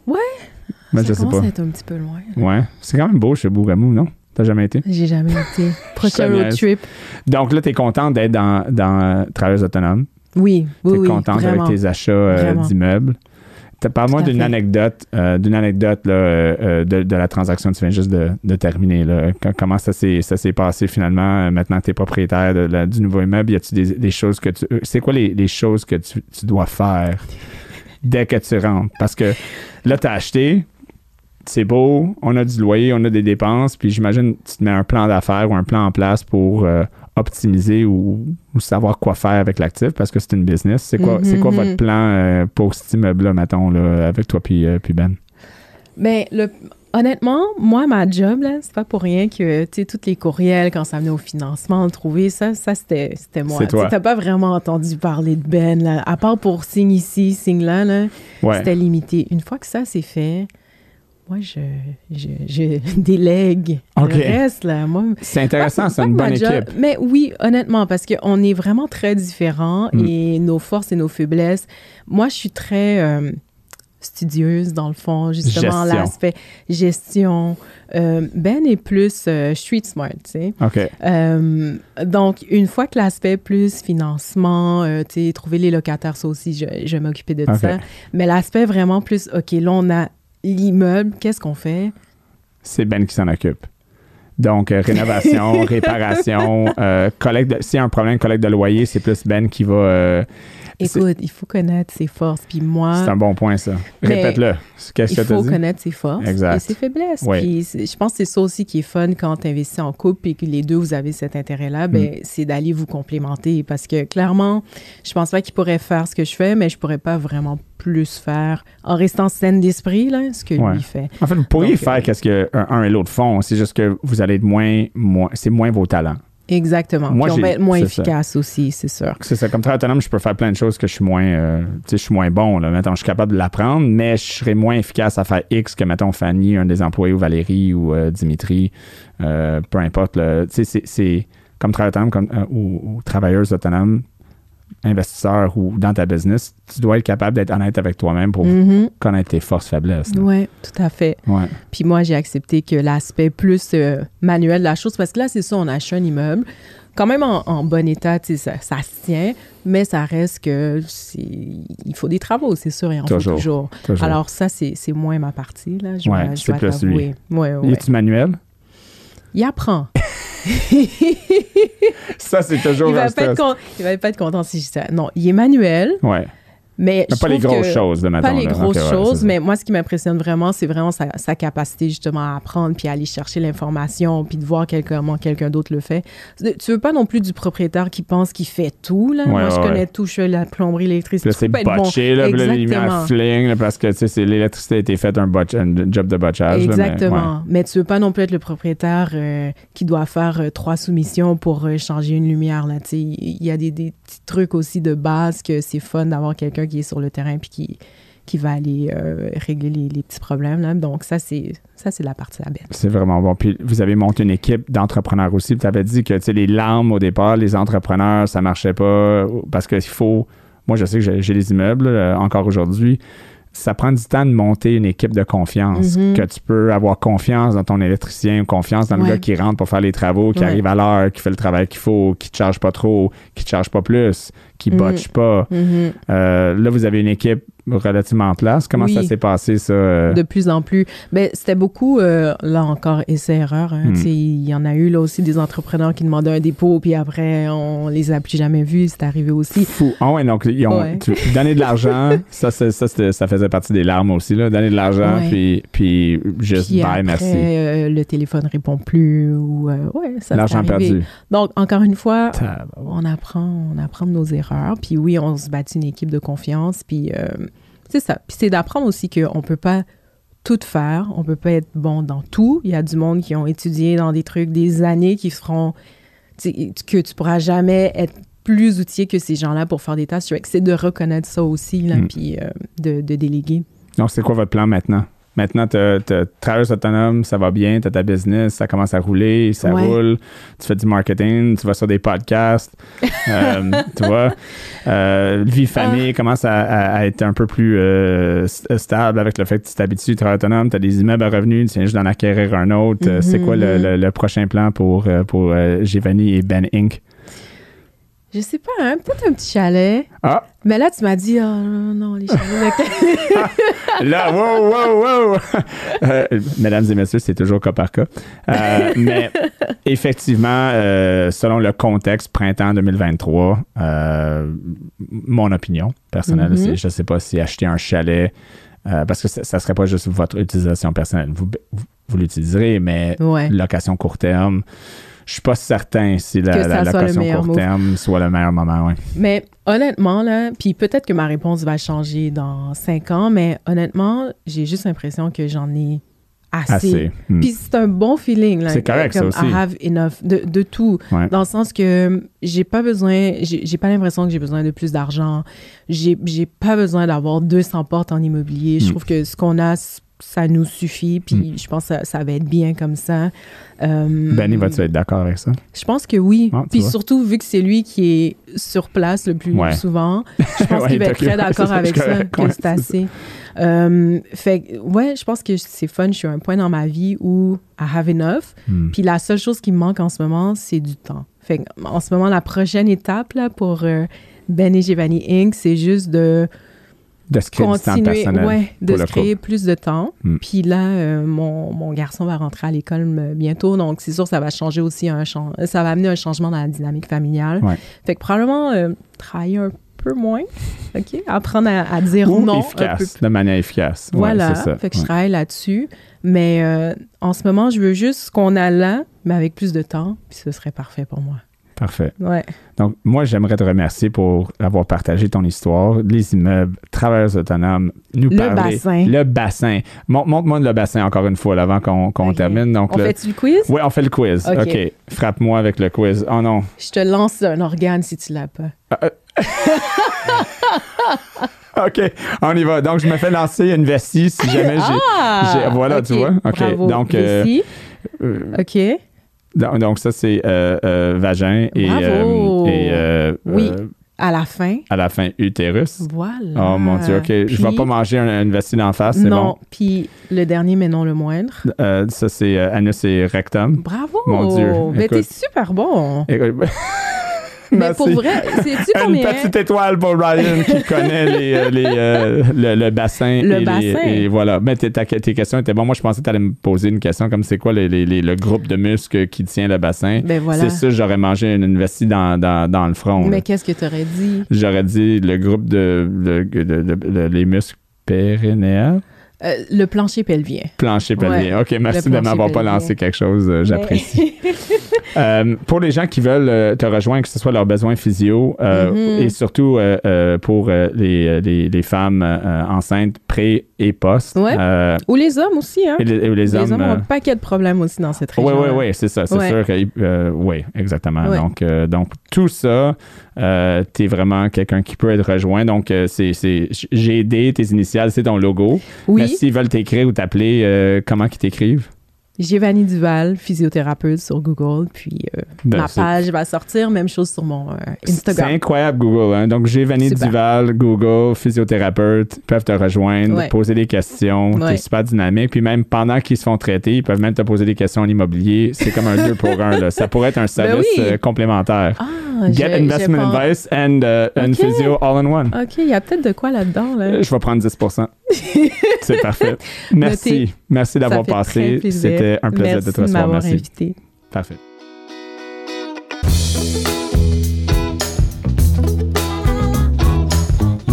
Ouais. Mais ça je sais pas. à être un petit peu loin. Ouais. C'est quand même beau, Chabougamau, non? T'as jamais été? J'ai jamais été. Prochain road trip. Donc là, tu es contente d'être dans, dans Travailleuse autonome? Oui, oui, es oui. contente vraiment. avec tes achats euh, d'immeubles? Parle-moi d'une anecdote, euh, d'une anecdote là, euh, de, de la transaction que tu viens juste de, de terminer. Là. Co- Comment ça s'est, passé finalement, maintenant que tu es propriétaire de la- du nouveau immeuble? Y a-tu des, des choses que tu. C'est quoi les, les choses que tu, tu dois faire? Dès que tu rentres? Parce que là, tu as acheté, c'est beau, on a du loyer, on a des dépenses, puis j'imagine tu te mets un plan d'affaires ou un plan en place pour euh, optimiser ou, ou savoir quoi faire avec l'actif parce que c'est une business. C'est quoi, c'est quoi Mhm. votre plan euh, pour cet immeuble-là, mettons, là, avec toi puis, euh, puis Ben? Ben, le, honnêtement, moi, ma job, là, c'est pas pour rien que, tu sais, tous les courriels, quand ça venait au financement, trouver ça, ça, c'était, c'était moi. C'est toi. T'as pas vraiment entendu parler de Ben, là. À part pour signe ici, signe là, là, Ouais. c'était limité. Une fois que ça, c'est fait, moi, je, je, je délègue Ok. le reste, là. Moi, C'est intéressant, c'est une bonne job- équipe. Mais oui, honnêtement, parce qu'on est vraiment très différents Mm. et nos forces et nos faiblesses. Moi, je suis très euh, studieuse, dans le fond, justement, l'aspect gestion. Euh, ben est plus euh, street smart, tu sais. OK. Euh, donc, une fois que l'aspect plus financement, tu sais, trouver les locataires, ça aussi, je, je vais m'occuper de Ok. ça. Mais l'aspect vraiment plus, OK, là, on a l'immeuble, qu'est-ce qu'on fait? C'est Ben qui s'en occupe. Donc, euh, rénovation, réparation, euh, collecte de- s'il y a un problème, collecte de loyer, c'est plus Ben qui va. euh, Écoute, il faut connaître ses forces. Puis moi, c'est un bon point, ça. Répète-le. Qu'est-ce il que tu as faut dit? connaître ses forces Exact. et ses faiblesses. Oui. Puis je pense que c'est ça aussi qui est fun quand tu investis en couple et que les deux, vous avez cet intérêt-là, Mm. ben, c'est d'aller vous complémenter. Parce que clairement, je pense pas qu'il pourrait faire ce que je fais, mais je pourrais pas vraiment plus faire en restant saine d'esprit, là, ce que Ouais. lui fait. En fait, vous pourriez Donc, faire euh, qu'est-ce que un, un et l'autre font. C'est juste que vous allez être moins. moins c'est moins vos talents. Exactement. Moi, Puis on va être moins ça. efficace aussi, c'est sûr. C'est ça. Comme très autonome, je peux faire plein de choses que je suis moins. euh, tu sais, je suis moins bon. Là. Mettons, je suis capable de l'apprendre, mais je serais moins efficace à faire X que, mettons, Fanny, un des employés, ou Valérie, ou euh, Dimitri. euh, peu importe. Tu sais, c'est- c'est comme travailleur autonome comme, euh, ou, ou travailleuse autonome, investisseur ou dans ta business, tu dois être capable d'être honnête avec toi-même pour Mhm. connaître tes forces, faiblesses. Ouais, tout à fait. Ouais. Puis moi, j'ai accepté que l'aspect plus euh, manuel de la chose, parce que là, c'est ça, on a acheté un immeuble, quand même en, en bon état, tu sais, ça, ça se tient, mais ça reste que il faut des travaux, c'est sûr, et en Toujours. faut toujours. Toujours. Alors ça, c'est, moins ma partie, là, je, Ouais, c'est plus t'avouer. Ouais, ouais. a-tu manuel? Il apprend. Ça, c'est toujours il, va un pas stress. être con- il va pas être content si je dis ça. Non, il est manuel, Ouais. Mais, pas les grosses choses, mettons. Pas les là. grosses choses, mais moi, ce qui m'impressionne vraiment, c'est vraiment sa, sa capacité justement à apprendre puis à aller chercher l'information puis de voir quel- comment quelqu'un d'autre le fait. Tu veux pas non plus du propriétaire qui pense qu'il fait tout, là. Ouais, moi, je connais tout, je fais la plomberie, l'électricité. c'est être bon. botché, là, là, les lumières Exactement. fling, là, parce que, tu sais, l'électricité a été faite un, botch- un job de botchage. là, mais- Exactement. mais, tu veux pas non plus être le propriétaire euh, qui doit faire euh, trois soumissions pour euh, changer une lumière. Là. Tu sais, Il y a des, des petits trucs aussi de base que c'est fun d'avoir quelqu'un qui est sur le terrain puis qui, qui va aller euh, régler les, les petits problèmes. Là. Donc, ça, c'est ça c'est la partie à bête. C'est vraiment bon. Puis vous avez monté une équipe d'entrepreneurs aussi. Tu avais dit que les larmes au départ, les entrepreneurs, ça marchait pas parce qu'il faut. Moi, je sais que j'ai- les immeubles euh, encore aujourd'hui. Ça prend du temps de monter une équipe de confiance. Mhm. Que tu peux avoir confiance dans ton électricien, confiance dans le Ouais. gars qui rentre pour faire les travaux, qui Ouais. arrive à l'heure, qui fait le travail qu'il faut, qui te charge pas trop, qui te charge pas plus, qui Mhm. botche pas. Mhm. Euh, là, vous avez une équipe relativement en place. Comment Oui. ça s'est passé, ça? euh? De plus en plus. Ben, c'était beaucoup, euh, là encore, essai-erreur. Hein. Hmm. Il y en a eu là aussi des entrepreneurs qui demandaient un dépôt, puis après, on les a plus jamais vus. C'est arrivé aussi. Fou. Ah ouais, donc ils ont Ouais. tu- donner de l'argent, ça, c'est- ça, c'était- ça faisait partie des larmes aussi, là. Donner de l'argent, Ouais. puis, puis juste Puis bye, après, merci. euh, le téléphone répond plus ou ouais, ça L'argent perdu. Donc encore une fois, on apprend, on apprend de nos erreurs. Puis oui, on se bâtit une équipe de confiance. Puis euh, c'est ça. Puis c'est d'apprendre aussi qu'on peut pas tout faire. On peut pas être bon dans tout. Il y a du monde qui ont étudié dans des trucs des années qui feront que tu pourras jamais être plus outillé que ces gens-là pour faire des tâches. C'est de reconnaître ça aussi, là, Mm. puis euh, de, de déléguer. Donc, c'est quoi votre plan maintenant? Maintenant, tu travailles autonome, ça va bien, tu as ta business, ça commence à rouler, ça Ouais. roule, tu fais du marketing, tu vas sur des podcasts, euh, tu vois. Euh, vie famille commence à, à- à être un peu plus euh, stable avec le fait que tu t'habitues, tu travailles autonome, tu as des immeubles à revenus, tu viens juste d'en acquérir un autre. C'est quoi le, Mhm. le- le prochain plan pour, pour Giovanni et Ben Inc?? Je sais pas, hein, peut-être un petit chalet. Ah, Mais là, tu m'as dit, oh non, non, les chalets. là, wow, wow, wow! Euh, mesdames et messieurs, c'est toujours cas par cas. Euh, mais effectivement, euh, selon le contexte, printemps 2023, euh, mon opinion personnelle, c'est je ne sais pas si acheter un chalet, parce que ça ne serait pas juste votre utilisation personnelle. Vous, vous, vous l'utiliserez, mais ouais. location court terme, je suis pas certain si la, la ça location court terme soit le meilleur moment. Ouais. Mais honnêtement, là, puis peut-être que ma réponse va changer dans cinq ans, mais honnêtement, j'ai juste l'impression que j'en ai assez. Assez. Hmm. Puis c'est un bon feeling. là, C'est correct, ça comme aussi. I have enough de, de tout. Ouais. Dans le sens que j'ai pas besoin, j'ai j'ai pas l'impression que j'ai besoin de plus d'argent. J'ai j'ai pas besoin d'avoir 200 portes en immobilier. Je Mm. trouve que ce qu'on a, ça nous suffit. Puis je pense que ça, ça va être bien comme ça. Euh, Benny, vas-tu être d'accord avec ça? Je pense que oui. Ah, Puis vois. surtout, vu que c'est lui qui est sur place le plus Ouais. souvent, je pense Ouais, qu'il va être très d'accord avec ça, que c'est assez. Euh, fait ouais, je pense que c'est fun. Je suis à un point dans ma vie où I have enough. Hmm. Puis la seule chose qui me manque en ce moment, c'est du temps. Fait en ce moment, la prochaine étape là, pour euh, Ben et Giovanni Inc., c'est juste de De se créer du temps continuer, personnel. ouais, de se créer plus de temps. Mm. Puis là, euh, mon, mon garçon va rentrer à l'école euh, bientôt, donc c'est sûr ça va changer aussi un ça va amener un changement dans la dynamique familiale. Ouais. Fait que probablement euh, travailler un peu moins, ok, apprendre à, à dire Ou non efficace, de manière efficace. Voilà, ça. fait que je travaille là-dessus. Mais euh, en ce moment, je veux juste qu'on a là, mais avec plus de temps, puis ce serait parfait pour moi. Parfait. Ouais. Donc, moi, j'aimerais te remercier pour avoir partagé ton histoire, les immeubles, travailleurs autonomes, nous Le parler. bassin. Le bassin. Mon- Montre-moi le bassin encore une fois, là, avant qu'on termine. Donc, On le... fait-tu le quiz? Oui, on fait le quiz. Ok. Frappe-moi avec le quiz. Oh non. Je te lance un organe si tu l'as pas. OK, on y va. Donc, je me fais lancer une vessie si jamais j'ai. j'ai- voilà, tu vois. OK. Bravo. Donc, euh, euh, OK. Donc, ça, c'est euh, euh, vagin et, euh, et Oui. À la fin. à la fin, utérus. Voilà. Oh mon Dieu, OK. je vais Puis- pas manger un- une vessie d'en face, c'est Non, bon. puis le dernier, mais non le moindre. Euh, ça, c'est euh, anus et rectum. Bravo. Mon Dieu, Mais t'es écoute. super bon. Écoute, Mais pour vrai, Une combien... petite étoile pour Ryan qui connaît les, euh, les, euh, le, le bassin. Le et les- bassin. et voilà. Mais tes, ta- tes questions étaient bonnes. Moi, je pensais que tu allais me poser une question comme c'est quoi les- le groupe de muscles qui tient le bassin? Ben voilà. C'est ça, j'aurais mangé une, une vessie dans, dans, dans le front. Mais qu'est-ce que t'aurais dit? J'aurais dit le groupe de, de- de- les muscles périnéaux. Euh, le plancher pelvien. Plancher pelvien. OK, merci de m'avoir pas lancé quelque chose. euh, J'apprécie. Euh, pour les gens qui veulent euh, te rejoindre, que ce soit leurs besoins physio euh, Mhm. et surtout euh, pour les, les, les femmes enceintes pré et post. Ouais. Ou les hommes aussi, hein? et les, et les Les hommes. hommes ont un paquet de problèmes aussi dans cette oui, région. oui, oui, c'est ça. C'est Ouais. sûr que. oui, exactement. Ouais. Donc, euh, donc, tout ça, tu es vraiment quelqu'un qui peut être rejoint. Donc, c'est, aidé tes initiales, c'est ton logo. Mais Oui, s'ils veulent t'écrire ou t'appeler, comment qu'ils t'écrivent? Giovanni Duval, physiothérapeute sur Google, puis euh, Ben, ma c'est- page va sortir, même chose sur mon euh, C'est Instagram. incroyable, Google. Hein? Donc, Super. Duval, Google, physiothérapeute, peuvent te rejoindre, Ouais. poser des questions. Ouais. T'es super dynamique. Puis même pendant qu'ils se font traiter, ils peuvent même te poser des questions en immobilier. C'est comme un deux pour un. Là. Ça pourrait être un service Ben oui. euh, complémentaire. Ah, Get investment advice and, uh, and physio all in one. OK, il y a peut-être de quoi là-dedans. Là. Je vais prendre 10 C'est parfait. Merci. Merci d'avoir passé. C'était un plaisir Merci de te recevoir. Merci. invité. Parfait.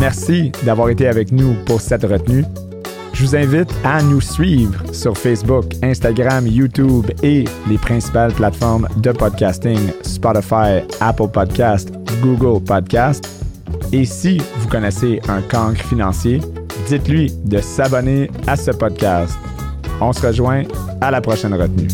Merci d'avoir été avec nous pour cette retenue. Je vous invite à nous suivre sur Facebook, Instagram, YouTube et les principales plateformes de podcasting Spotify, Apple Podcast, Google Podcast. Et si vous connaissez un cancre financier, dites-lui de s'abonner à ce podcast. On se rejoint à la prochaine retenue.